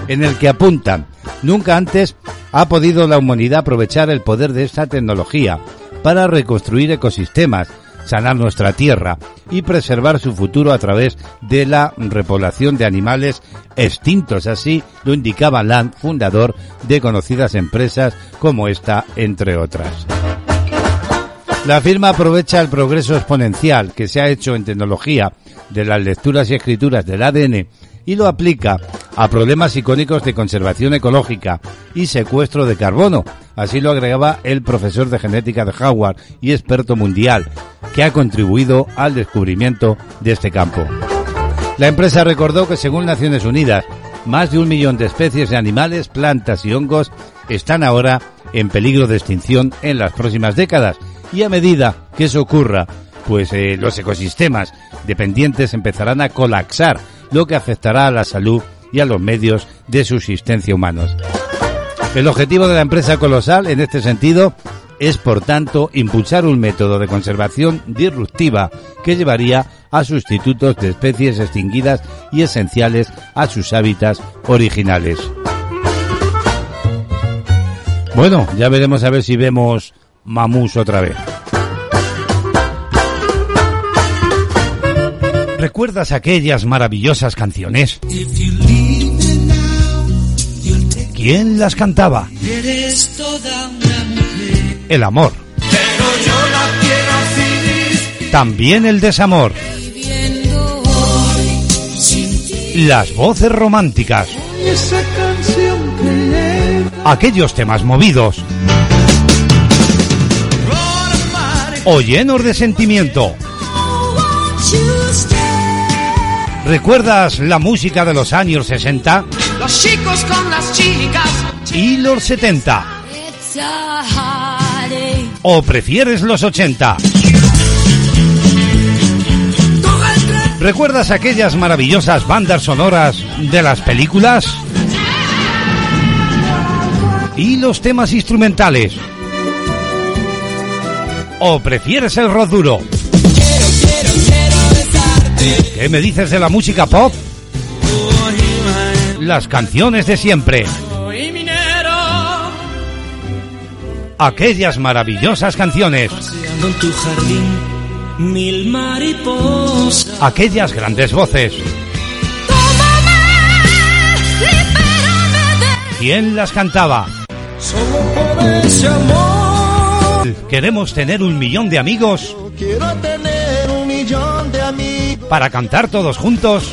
en el que apuntan, nunca antes ha podido la humanidad aprovechar el poder de esta tecnología para reconstruir ecosistemas, sanar nuestra tierra y preservar su futuro a través de la repoblación de animales extintos. Así lo indicaba Land, fundador de conocidas empresas como esta, entre otras. La firma aprovecha el progreso exponencial que se ha hecho en tecnología de las lecturas y escrituras del ADN y lo aplica a problemas icónicos de conservación ecológica y secuestro de carbono. Así lo agregaba el profesor de genética de Howard y experto mundial, que ha contribuido al descubrimiento de este campo. La empresa recordó que según Naciones Unidas, más de un millón de especies de animales, plantas y hongos están ahora en peligro de extinción en las próximas décadas y a medida que eso ocurra, pues eh, los ecosistemas dependientes empezarán a colapsar lo que afectará a la salud y a los medios de subsistencia humanos. El objetivo de la empresa colosal en este sentido es, por tanto, impulsar un método de conservación disruptiva que llevaría a sustitutos de especies extinguidas y esenciales a sus hábitats originales. Bueno, ya veremos a ver si vemos mamús otra vez. ¿Recuerdas aquellas maravillosas canciones? ¿Quién las cantaba? El amor. También el desamor. Las voces románticas. Aquellos temas movidos. O llenos de sentimiento. ¿Recuerdas la música de los años 60? Los chicos con las chicas. ¿Y los 70? ¿O prefieres los 80? ¿Recuerdas aquellas maravillosas bandas sonoras de las películas? ¿Y los temas instrumentales? ¿O prefieres el rock duro? ¿Qué me dices de la música pop? Las canciones de siempre. Aquellas maravillosas canciones. Aquellas grandes voces. ¿Quién las cantaba? Queremos tener un millón de amigos Quiero tener un millón de amigos. para cantar todos juntos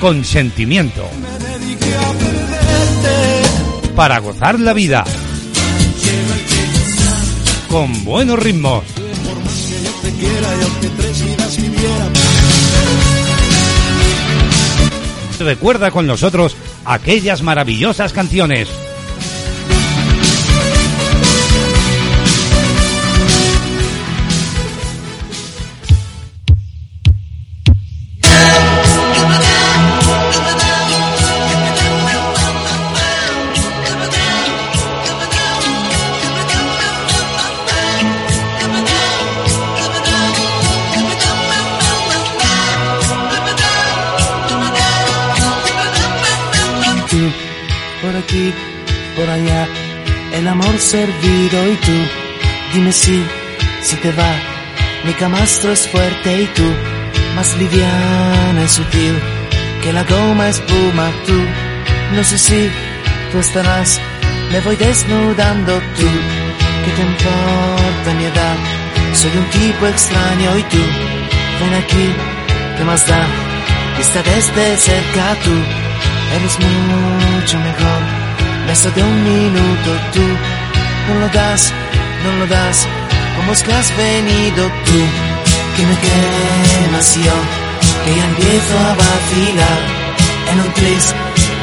con sentimiento. Para gozar la vida con buenos ritmos. Recuerda con nosotros aquellas maravillosas canciones. Servido y tú, dime si, si te va, mi camastro es fuerte y tú, más liviana y sutil, que la goma espuma tú, no sé si tú estarás, me voy desnudando tú, ¿qué te importa mi edad? Soy un tipo extraño y tú, ven aquí, ¿qué más da? Vista desde cerca tú, Eres mucho mejor. Beso de un minuto tú. No lo das, no lo das. ¿Cómo es que has venido tú? Que me quemas yo. Que ya empiezo a vacilar. En un tris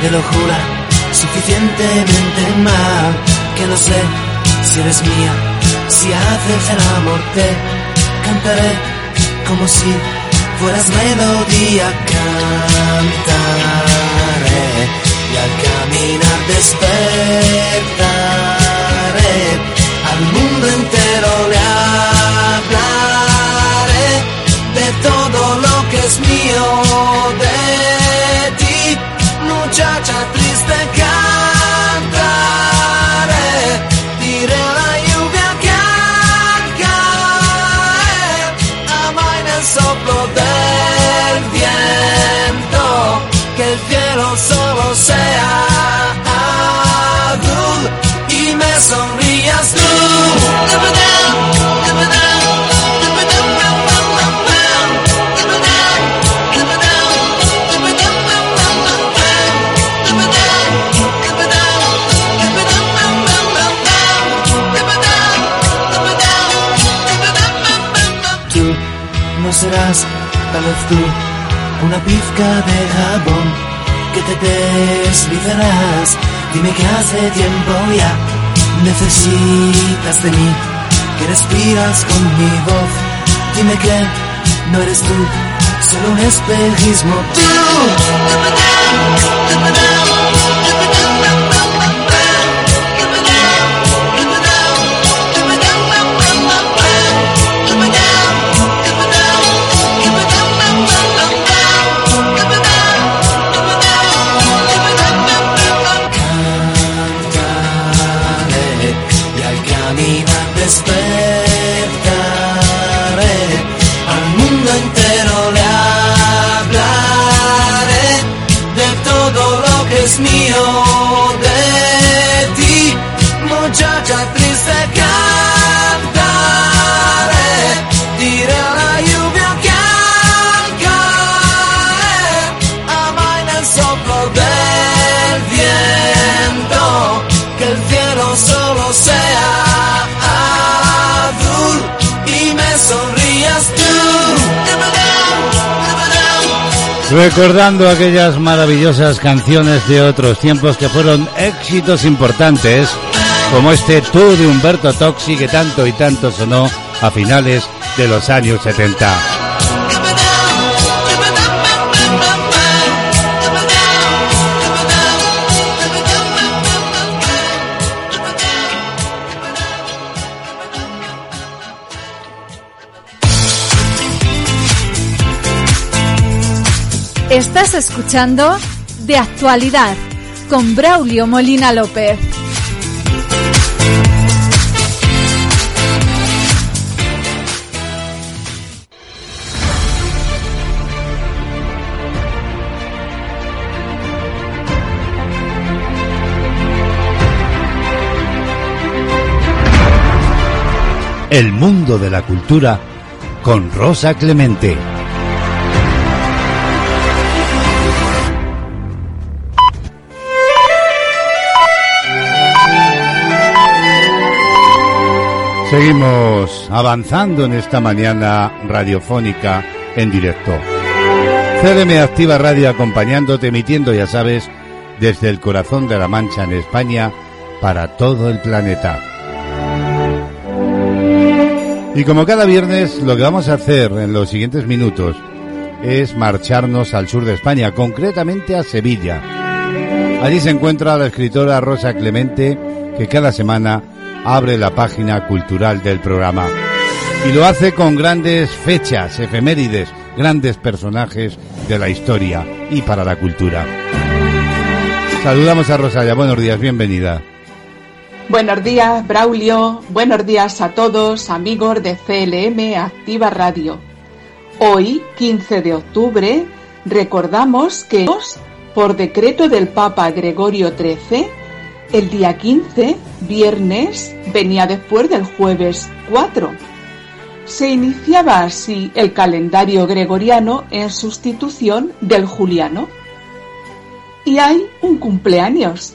de locura. Suficientemente mal. Que no sé si eres mía. Si haces el amor te cantaré como si fueras melodía cantaré y al caminar al mundo entero le hablaré de todo lo que es mío tú, una pizca de jabón que te deslizarás. Dime que hace tiempo ya necesitas de mí, que respiras con mi voz. Dime que no eres tú, solo un espejismo. Cantaré Recordando aquellas maravillosas canciones de otros tiempos que fueron éxitos importantes, como este Tú de Humberto Toxi que tanto y tanto sonó a finales de los años 70. Estás escuchando De Actualidad con Braulio Molina López. El mundo de la cultura con Rosa Clemente. Seguimos avanzando en esta mañana radiofónica en directo. CDM Activa Radio acompañándote, emitiendo, ya sabes, desde el corazón de la Mancha en España para todo el planeta. Y como cada viernes, lo que vamos a hacer en los siguientes minutos es marcharnos al sur de España, concretamente a Sevilla. Allí se encuentra la escritora Rosa Clemente, que cada semana abre la página cultural del programa. Y lo hace con grandes fechas, efemérides, grandes personajes de la historia y para la cultura. Saludamos a Rosalia, buenos días, bienvenida. Buenos días, Braulio. Buenos días a todos, amigos de CLM Activa Radio. Hoy, 15 de octubre, recordamos que, por decreto del Papa Gregorio XIII, el día 15, viernes, venía después del jueves 4. Se iniciaba así el calendario gregoriano en sustitución del juliano. Y hay un cumpleaños,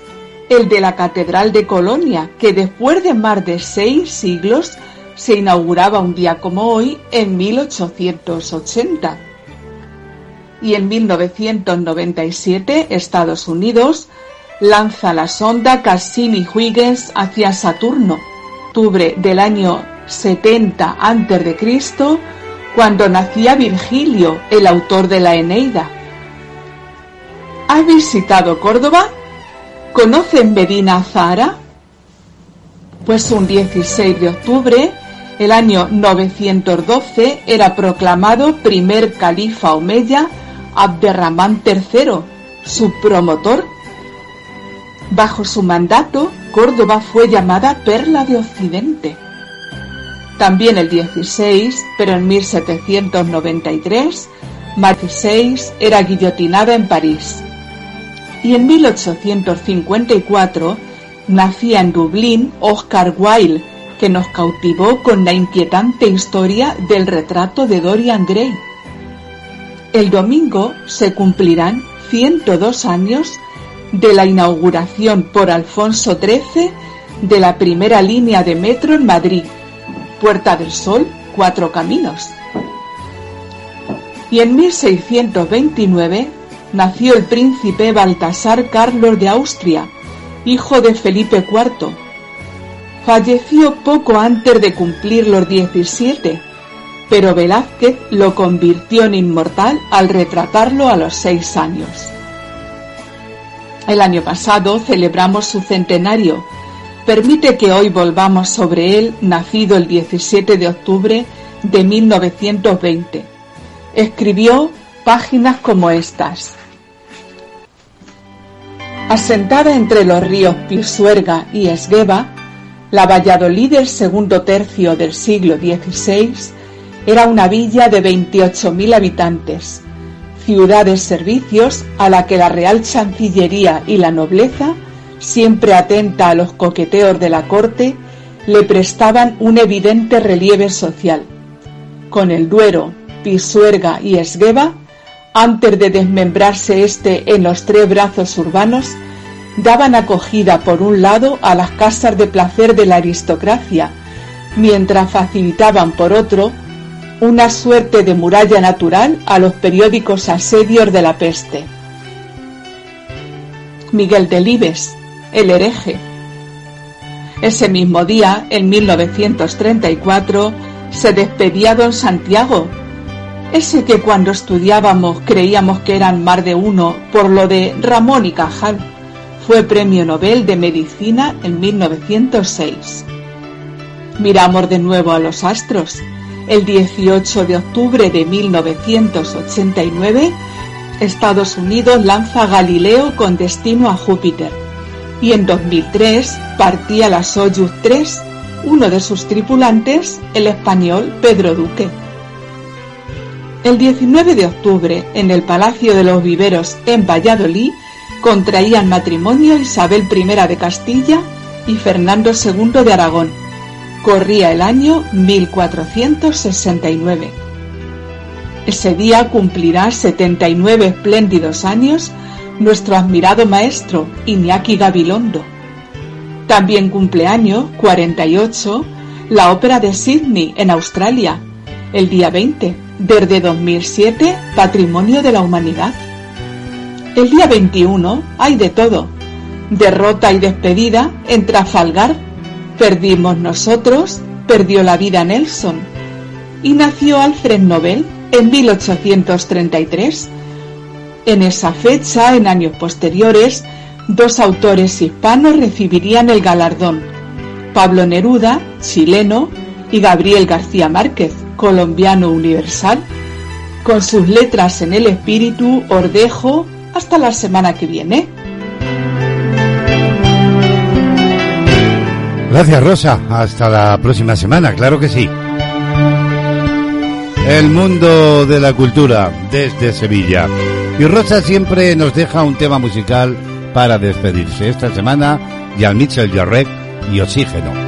el de la Catedral de Colonia, que después de más de seis siglos se inauguraba un día como hoy en 1880. Y en 1997 Estados Unidos lanza la sonda Cassini-Huygens hacia Saturno, octubre del año 70 a.C., cuando nacía Virgilio, el autor de la Eneida. ¿Ha visitado Córdoba? ¿Conocen Medina Zahara? Pues un 16 de octubre, el año 912, era proclamado primer califa omeya Abderramán III, su promotor. Bajo su mandato, Córdoba fue llamada Perla de Occidente. También el 16, pero en 1793, Marquesés era guillotinada en París. Y en 1854 nacía en Dublín Oscar Wilde, que nos cautivó con la inquietante historia del retrato de Dorian Gray. El domingo se cumplirán 102 años de la inauguración por Alfonso XIII de la primera línea de metro en Madrid, Puerta del Sol, Cuatro Caminos. Y en 1629 nació el príncipe Baltasar Carlos de Austria, hijo de Felipe IV. Falleció poco antes de cumplir los 17, pero Velázquez lo convirtió en inmortal al retratarlo a los seis años. El año pasado celebramos su centenario. Permite que hoy volvamos sobre él, nacido el 17 de octubre de 1920. Escribió páginas como estas. Asentada entre los ríos Pisuerga y Esgueva, la Valladolid del segundo tercio del siglo XVI era una villa de 28.000 habitantes, ciudad de servicios a la que la Real Chancillería y la nobleza, siempre atenta a los coqueteos de la corte, le prestaban un evidente relieve social. Con el Duero, Pisuerga y Esgueva antes de desmembrarse éste en los tres brazos urbanos, daban acogida por un lado a las casas de placer de la aristocracia, mientras facilitaban por otro una suerte de muralla natural a los periódicos asedios de la peste. Miguel Delibes, el hereje. Ese mismo día, en 1934, se despedía don Santiago, ese que cuando estudiábamos creíamos que eran más de uno por lo de Ramón y Cajal. Fue premio Nobel de Medicina en 1906. Miramos de nuevo a los astros. El 18 de octubre de 1989, Estados Unidos lanza Galileo con destino a Júpiter. Y en 2003 partía la Soyuz 3, uno de sus tripulantes, el español Pedro Duque. El 19 de octubre, en el Palacio de los Viveros en Valladolid, contraían matrimonio Isabel I de Castilla y Fernando II de Aragón. Corría el año 1469. Ese día cumplirá 79 espléndidos años nuestro admirado maestro Iñaki Gabilondo. También cumpleaños 48 la ópera de Sydney en Australia, el día 20 desde 2007 Patrimonio de la Humanidad. El día 21 hay de todo. Derrota y despedida en Trafalgar. Perdimos nosotros, perdió la vida Nelson. Y nació Alfred Nobel en 1833. En esa fecha, en años posteriores, dos autores hispanos recibirían el galardón. Pablo Neruda, chileno, y Gabriel García Márquez, colombiano universal. Con sus letras en el espíritu, os dejo hasta la semana que viene. Gracias Rosa, hasta la próxima semana, claro que sí. El mundo de la cultura desde Sevilla. Y Rosa siempre nos deja un tema musical para despedirse. Esta semana, Jan Mitchell Jarrett y Oxígeno.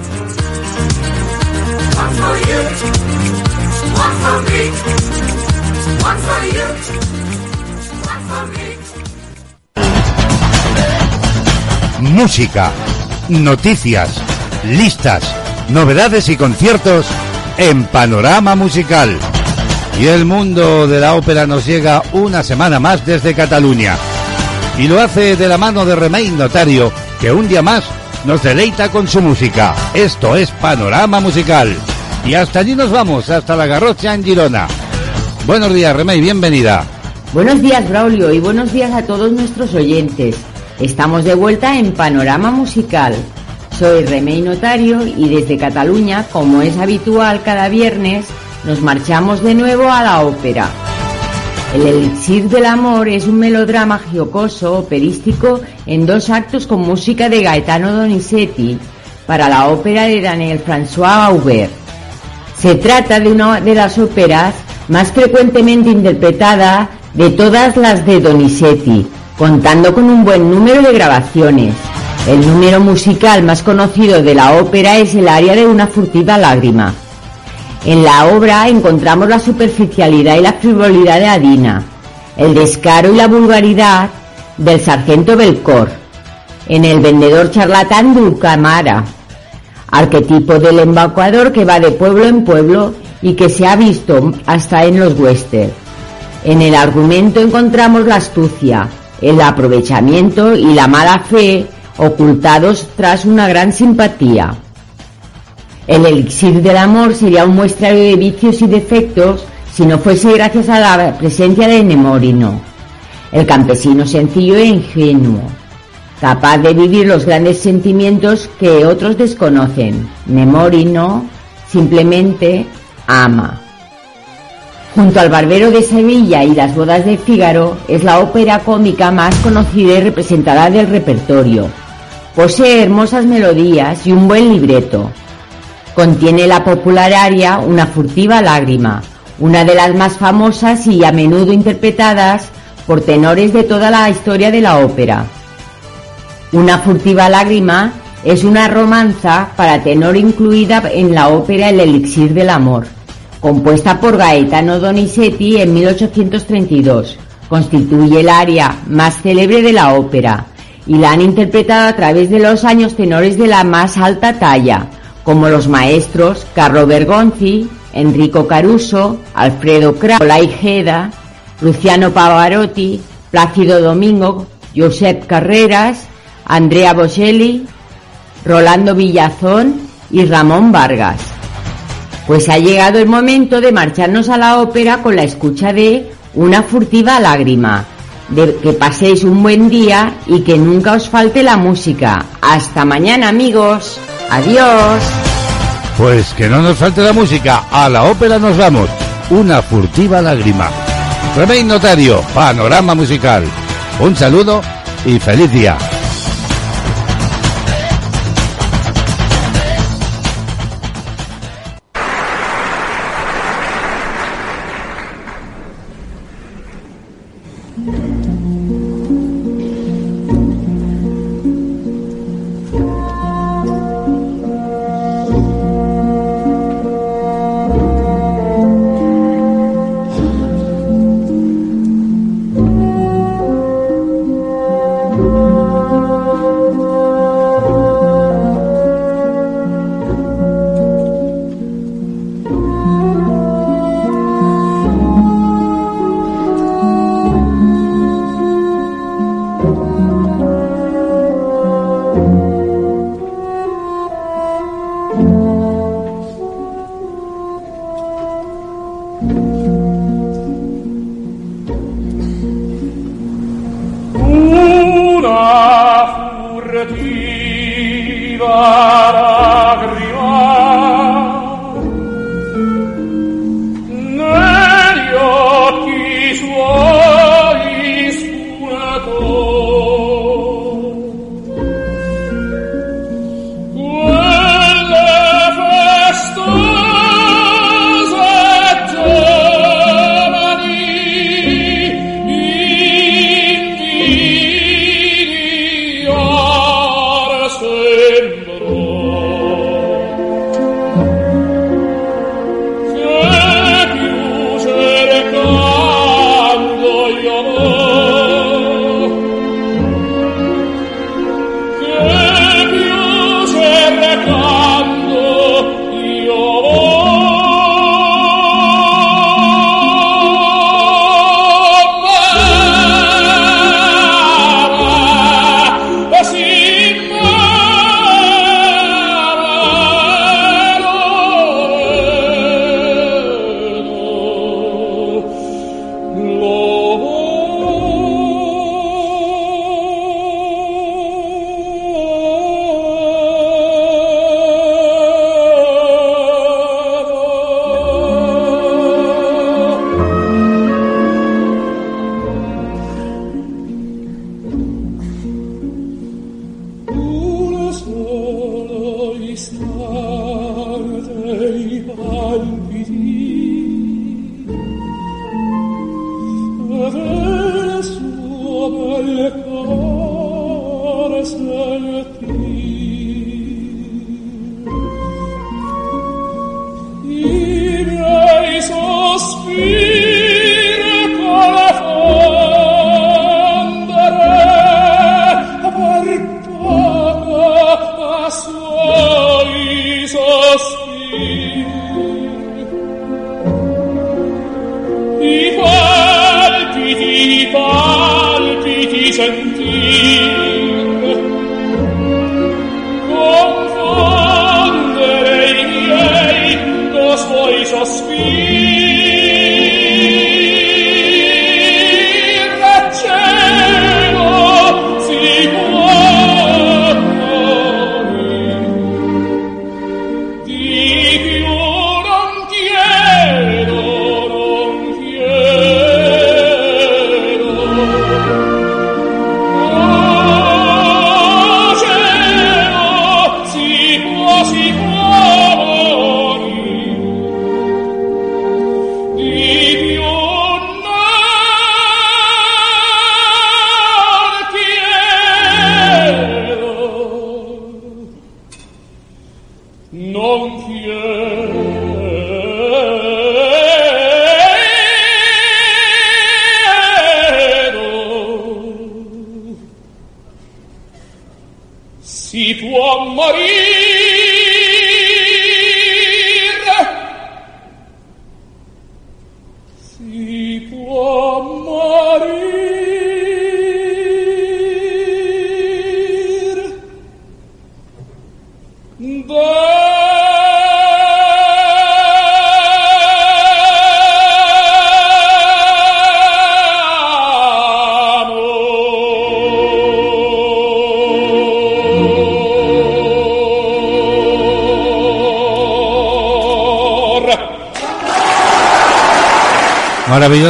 Música, noticias, listas, novedades y conciertos en Panorama Musical. Y el mundo de la ópera nos llega una semana más desde Cataluña. Y lo hace de la mano de Remain Notario, que un día más nos deleita con su música. Esto es Panorama Musical. Y hasta allí nos vamos, hasta la Garrocha en Girona. Buenos días, Remey, bienvenida. Buenos días, Braulio, y buenos días a todos nuestros oyentes. Estamos de vuelta en Panorama Musical. Soy Remey Notario y desde Cataluña, como es habitual cada viernes, nos marchamos de nuevo a la ópera. El Elixir del Amor es un melodrama giocoso, operístico, en dos actos con música de Gaetano Donizetti para la ópera de Daniel François Aubert. Se trata de una de las óperas más frecuentemente interpretada de todas las de Donizetti, contando con un buen número de grabaciones. El número musical más conocido de la ópera es el aria de una furtiva lágrima. En la obra encontramos la superficialidad y la frivolidad de Adina, el descaro y la vulgaridad del sargento Belcor, en el vendedor charlatán Dulcamara, arquetipo del embacuador que va de pueblo en pueblo y que se ha visto hasta en los western. En el argumento encontramos la astucia, el aprovechamiento y la mala fe ocultados tras una gran simpatía. El elixir del amor sería un muestrario de vicios y defectos si no fuese gracias a la presencia de Nemorino, el campesino sencillo e ingenuo, capaz de vivir los grandes sentimientos que otros desconocen. Nemorino simplemente ama. Junto al Barbero de Sevilla y las Bodas de Fígaro es la ópera cómica más conocida y representada del repertorio. Posee hermosas melodías y un buen libreto. Contiene la popular aria Una furtiva lágrima, una de las más famosas y a menudo interpretadas por tenores de toda la historia de la ópera. Una furtiva lágrima es una romanza para tenor incluida en la ópera El elixir del amor, compuesta por Gaetano Donizetti en 1832. Constituye el aria más célebre de la ópera y la han interpretado a través de los años tenores de la más alta talla, como los maestros Carlo Bergonzi, Enrico Caruso, Alfredo Craolai Geda, Luciano Pavarotti, Plácido Domingo, Josep Carreras, Andrea Bocelli, Rolando Villazón y Ramón Vargas. Pues ha llegado el momento de marcharnos a la ópera con la escucha de Una furtiva lágrima. Que paséis un buen día y que nunca os falte la música. Hasta mañana amigos. Adiós. Pues que no nos falte la música. A la ópera nos vamos. Una furtiva lágrima. Remey Notario, Panorama Musical. Un saludo y feliz día.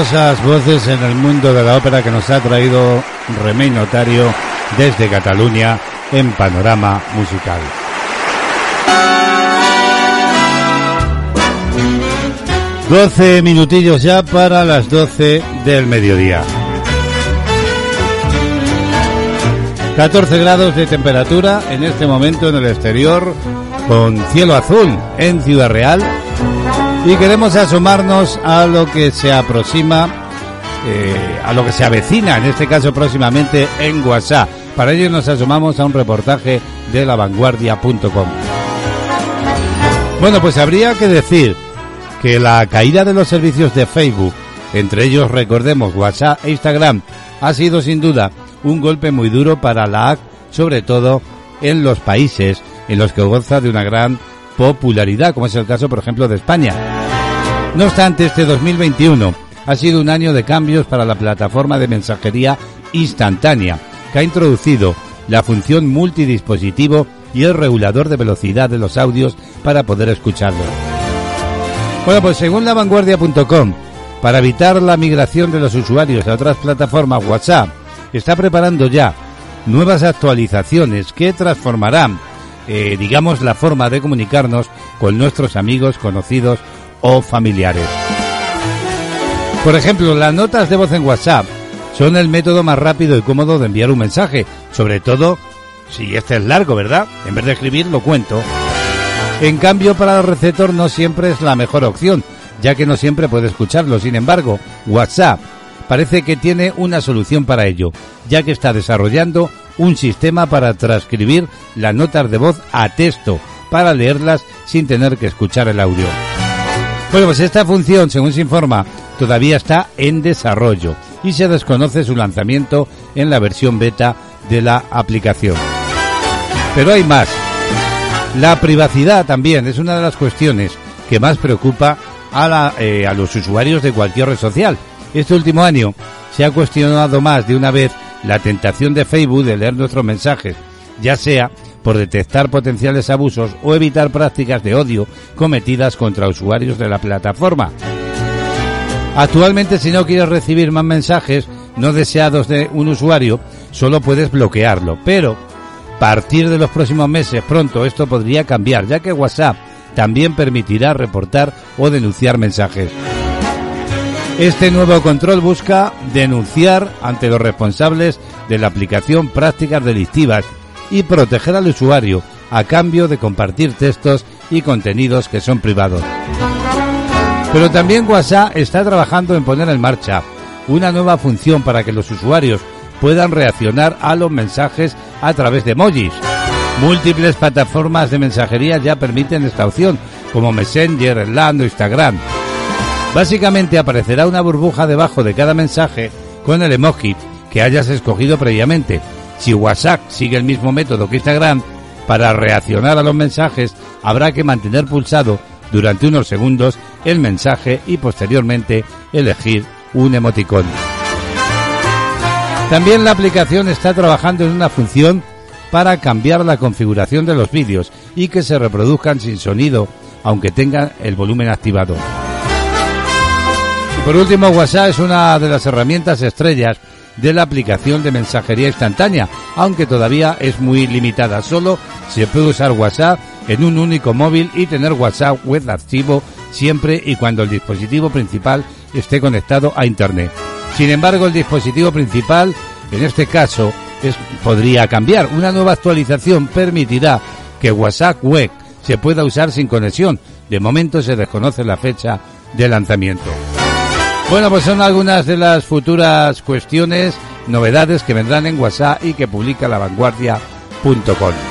Voces en el mundo de la ópera que nos ha traído Remey Notario desde Cataluña en Panorama Musical. Doce minutillos ya para las doce del mediodía. 14 grados de temperatura en este momento en el exterior con cielo azul en Ciudad Real y queremos asomarnos a lo que se aproxima, eh, a lo que se avecina, en este caso próximamente en WhatsApp. Para ello nos asomamos a un reportaje de lavanguardia.com. Bueno, pues habría que decir que la caída de los servicios de Facebook, entre ellos recordemos WhatsApp e Instagram, ha sido sin duda un golpe muy duro para la AC, sobre todo en los países en los que goza de una gran popularidad, como es el caso, por ejemplo, de España. No obstante, este 2021 ha sido un año de cambios para la plataforma de mensajería instantánea, que ha introducido la función multidispositivo y el regulador de velocidad de los audios para poder escucharlo. Bueno, pues según lavanguardia.com, para evitar la migración de los usuarios a otras plataformas, WhatsApp está preparando ya nuevas actualizaciones que transformarán eh, digamos, la forma de comunicarnos con nuestros amigos, conocidos o familiares. Por ejemplo, las notas de voz en WhatsApp son el método más rápido y cómodo de enviar un mensaje, sobre todo si este es largo, ¿verdad? En vez de escribir, lo cuento. En cambio, para el receptor no siempre es la mejor opción, ya que no siempre puede escucharlo. Sin embargo, WhatsApp parece que tiene una solución para ello, ya que está desarrollando un sistema para transcribir las notas de voz a texto, para leerlas sin tener que escuchar el audio. Bueno, pues esta función, según se informa, todavía está en desarrollo y se desconoce su lanzamiento en la versión beta de la aplicación. Pero hay más. La privacidad también es una de las cuestiones que más preocupa a, eh, a los usuarios de cualquier red social. Este último año se ha cuestionado más de una vez la tentación de Facebook de leer nuestros mensajes, ya sea por detectar potenciales abusos o evitar prácticas de odio cometidas contra usuarios de la plataforma. Actualmente si no quieres recibir más mensajes no deseados de un usuario, solo puedes bloquearlo, pero a partir de los próximos meses pronto esto podría cambiar, ya que WhatsApp también permitirá reportar o denunciar mensajes. Este nuevo control busca denunciar ante los responsables de la aplicación prácticas delictivas y proteger al usuario a cambio de compartir textos y contenidos que son privados. Pero también WhatsApp está trabajando en poner en marcha una nueva función para que los usuarios puedan reaccionar a los mensajes a través de emojis. Múltiples plataformas de mensajería ya permiten esta opción, como Messenger, Land o Instagram. Básicamente aparecerá una burbuja debajo de cada mensaje con el emoji que hayas escogido previamente. Si WhatsApp sigue el mismo método que Instagram, para reaccionar a los mensajes habrá que mantener pulsado durante unos segundos el mensaje y posteriormente elegir un emoticón. También la aplicación está trabajando en una función para cambiar la configuración de los vídeos y que se reproduzcan sin sonido, aunque tengan el volumen activado. Y por último, WhatsApp es una de las herramientas estrellas de la aplicación de mensajería instantánea, aunque todavía es muy limitada. Solo se puede usar WhatsApp en un único móvil y tener WhatsApp web activo siempre y cuando el dispositivo principal esté conectado a Internet. Sin embargo, el dispositivo principal, en este caso, es, podría cambiar. Una nueva actualización permitirá que WhatsApp web se pueda usar sin conexión. De momento se desconoce la fecha de lanzamiento. Bueno, pues son algunas de las futuras cuestiones, novedades que vendrán en WhatsApp y que publica lavanguardia.com.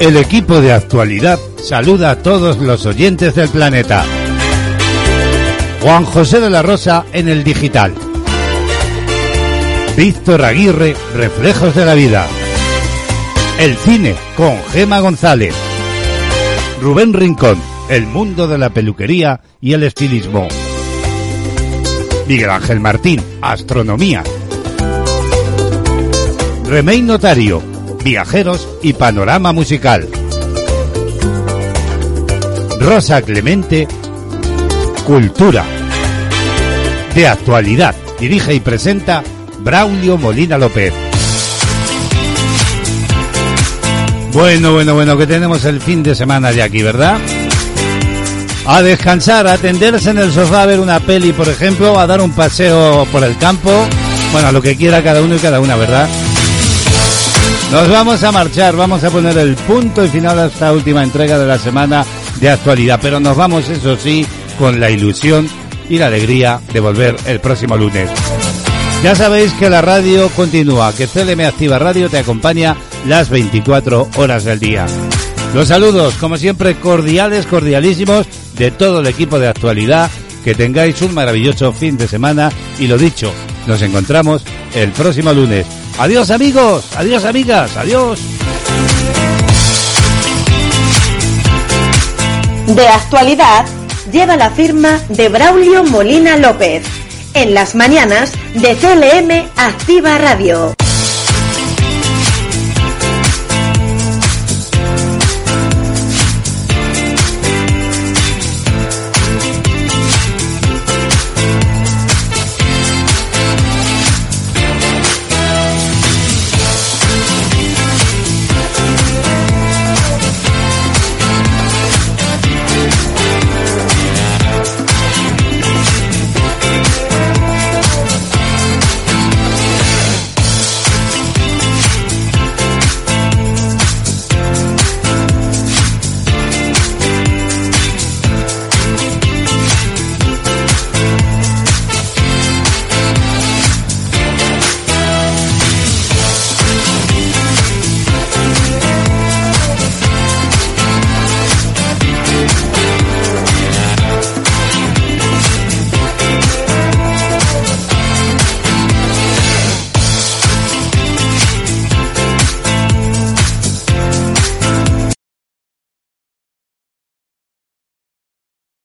El equipo de actualidad saluda a todos los oyentes del planeta. Juan José de la Rosa en el digital. Víctor Aguirre, Reflejos de la Vida. El cine con Gema González. Rubén Rincón, El mundo de la peluquería y el estilismo. Miguel Ángel Martín, Astronomía. Remey Notario, Viajeros y Panorama Musical. Rosa Clemente, Cultura. De actualidad, dirige y presenta Braulio Molina López. Bueno, bueno, bueno, que tenemos el fin de semana de aquí, ¿verdad? A descansar, a tenderse en el sofá a ver una peli, por ejemplo, a dar un paseo por el campo. Bueno, a lo que quiera cada uno y cada una, ¿verdad? Nos vamos a marchar, vamos a poner el punto y final a esta última entrega de la semana de actualidad, pero nos vamos, eso sí, con la ilusión y la alegría de volver el próximo lunes. Ya sabéis que la radio continúa, que CLM Activa Radio te acompaña las 24 horas del día. Los saludos, como siempre, cordiales, cordialísimos de todo el equipo de actualidad. Que tengáis un maravilloso fin de semana y lo dicho, nos encontramos el próximo lunes. Adiós amigos, adiós amigas, adiós. De actualidad lleva la firma de Braulio Molina López. En las mañanas de CLM Activa Radio.